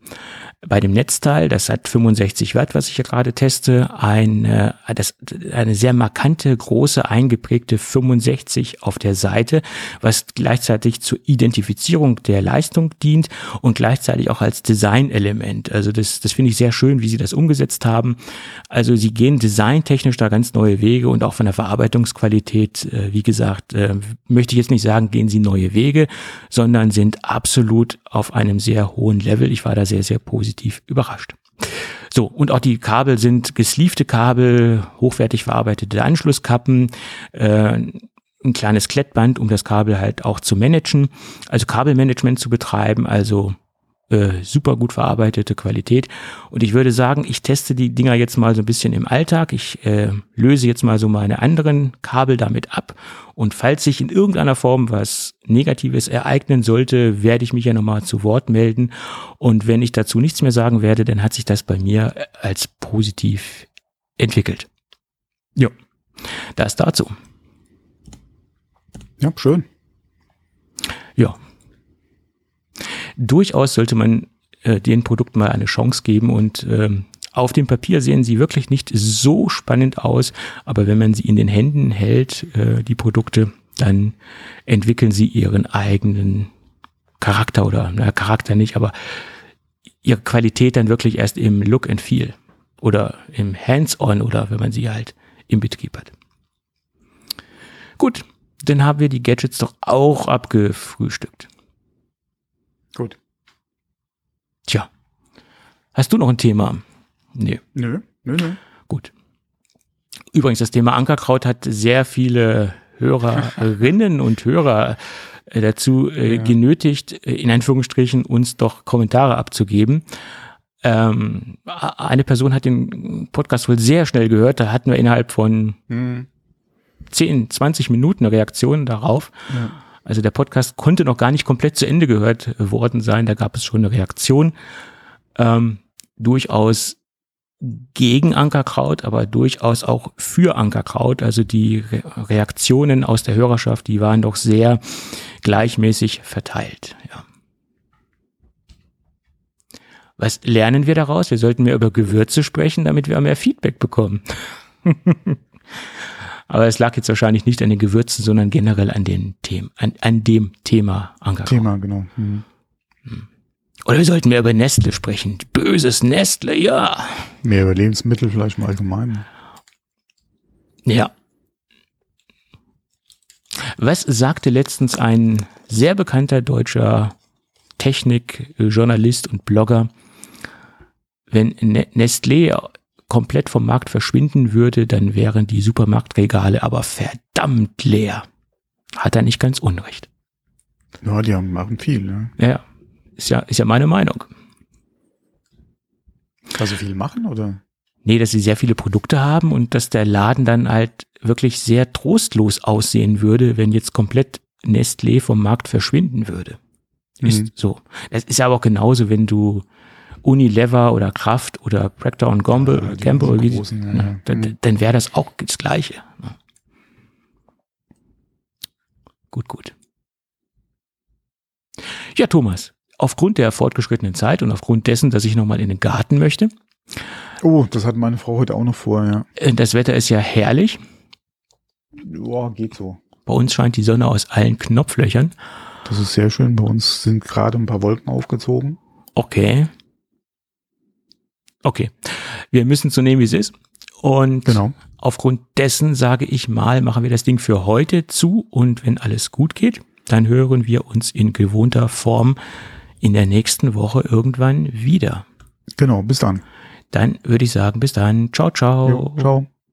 bei dem Netzteil, das hat 65 Watt, was ich hier gerade teste, eine, das, eine sehr markante, große, eingeprägte 65 auf der Seite, was gleichzeitig zur Identifizierung der Leistung dient und gleichzeitig auch als Designelement. Also das, das finde ich sehr schön, wie sie das umgesetzt haben. Also sie gehen designtechnisch da ganz neue Wege und auch von der Verarbeitungsqualität, äh, wie gesagt, äh, möchte ich jetzt nicht sagen, gehen sie neue Wege, sondern sind absolut auf einem sehr hohen Level. Ich war da sehr, sehr positiv überrascht. So, und auch die Kabel sind gesleevte Kabel, hochwertig verarbeitete Anschlusskappen, äh, ein kleines Klettband, um das Kabel halt auch zu managen, also Kabelmanagement zu betreiben, also äh, super gut verarbeitete Qualität. Und ich würde sagen, ich teste die Dinger jetzt mal so ein bisschen im Alltag. Ich äh, löse jetzt mal so meine anderen Kabel damit ab. Und falls sich in irgendeiner Form was Negatives ereignen sollte, werde ich mich ja nochmal zu Wort melden. Und wenn ich dazu nichts mehr sagen werde, dann hat sich das bei mir als positiv entwickelt. Ja, das dazu. Ja, schön. Ja, durchaus sollte man äh, den Produkten mal eine Chance geben und ähm, auf dem Papier sehen sie wirklich nicht so spannend aus, aber wenn man sie in den Händen hält, äh, die Produkte, dann entwickeln sie ihren eigenen Charakter oder na, Charakter nicht, aber ihre Qualität dann wirklich erst im Look and Feel oder im Hands-on oder wenn man sie halt im Betrieb hat. Gut, dann haben wir die Gadgets doch auch abgefrühstückt. Gut. Tja. Hast du noch ein Thema? Nee. Nö, nö, nö. Gut. Übrigens, das Thema Ankerkraut hat sehr viele Hörerinnen und Hörer äh, dazu äh, ja. genötigt, äh, in Anführungsstrichen uns doch Kommentare abzugeben. Ähm, eine Person hat den Podcast wohl sehr schnell gehört, da hatten wir innerhalb von hm. 10, 20 Minuten eine Reaktion darauf. Ja. Also der Podcast konnte noch gar nicht komplett zu Ende gehört worden sein. Da gab es schon eine Reaktion. Ähm, durchaus gegen Ankerkraut, aber durchaus auch für Ankerkraut. Also die Re Reaktionen aus der Hörerschaft, die waren doch sehr gleichmäßig verteilt. Ja. Was lernen wir daraus? Wir sollten mehr über Gewürze sprechen, damit wir mehr Feedback bekommen. Aber es lag jetzt wahrscheinlich nicht an den Gewürzen, sondern generell an den Themen, an, an dem Thema Ankerkraut. Thema, genau. Mhm. Hm. Oder wir sollten mehr über Nestle sprechen. Böses Nestle, ja. Mehr über Lebensmittel vielleicht im Allgemeinen. Ja. Was sagte letztens ein sehr bekannter deutscher Technikjournalist und Blogger, wenn Nestlé komplett vom Markt verschwinden würde, dann wären die Supermarktregale aber verdammt leer. Hat er nicht ganz unrecht. Ja, die haben, machen viel, ne? Ja, ist ja, ist ja meine Meinung. Also viel machen, oder? Nee, dass sie sehr viele Produkte haben und dass der Laden dann halt wirklich sehr trostlos aussehen würde, wenn jetzt komplett Nestlé vom Markt verschwinden würde. Ist mhm. so. Das ist aber auch genauso, wenn du Unilever oder Kraft oder Procter und Gamble, ja, Gamble wie, großen, ja, ja. dann, mhm. dann wäre das auch das Gleiche. Gut, gut. Ja, Thomas, aufgrund der fortgeschrittenen Zeit und aufgrund dessen, dass ich nochmal in den Garten möchte. Oh, das hat meine Frau heute auch noch vor, ja. Äh, das Wetter ist ja herrlich. Ja, geht so. Bei uns scheint die Sonne aus allen Knopflöchern. Das ist sehr schön. Bei uns sind gerade ein paar Wolken aufgezogen. Okay. Okay. Wir müssen so nehmen, wie es ist. Und genau. aufgrund dessen sage ich mal, machen wir das Ding für heute zu. Und wenn alles gut geht, dann hören wir uns in gewohnter Form in der nächsten Woche irgendwann wieder. Genau, bis dann. Dann würde ich sagen, bis dann. Ciao, ciao. Jo, ciao.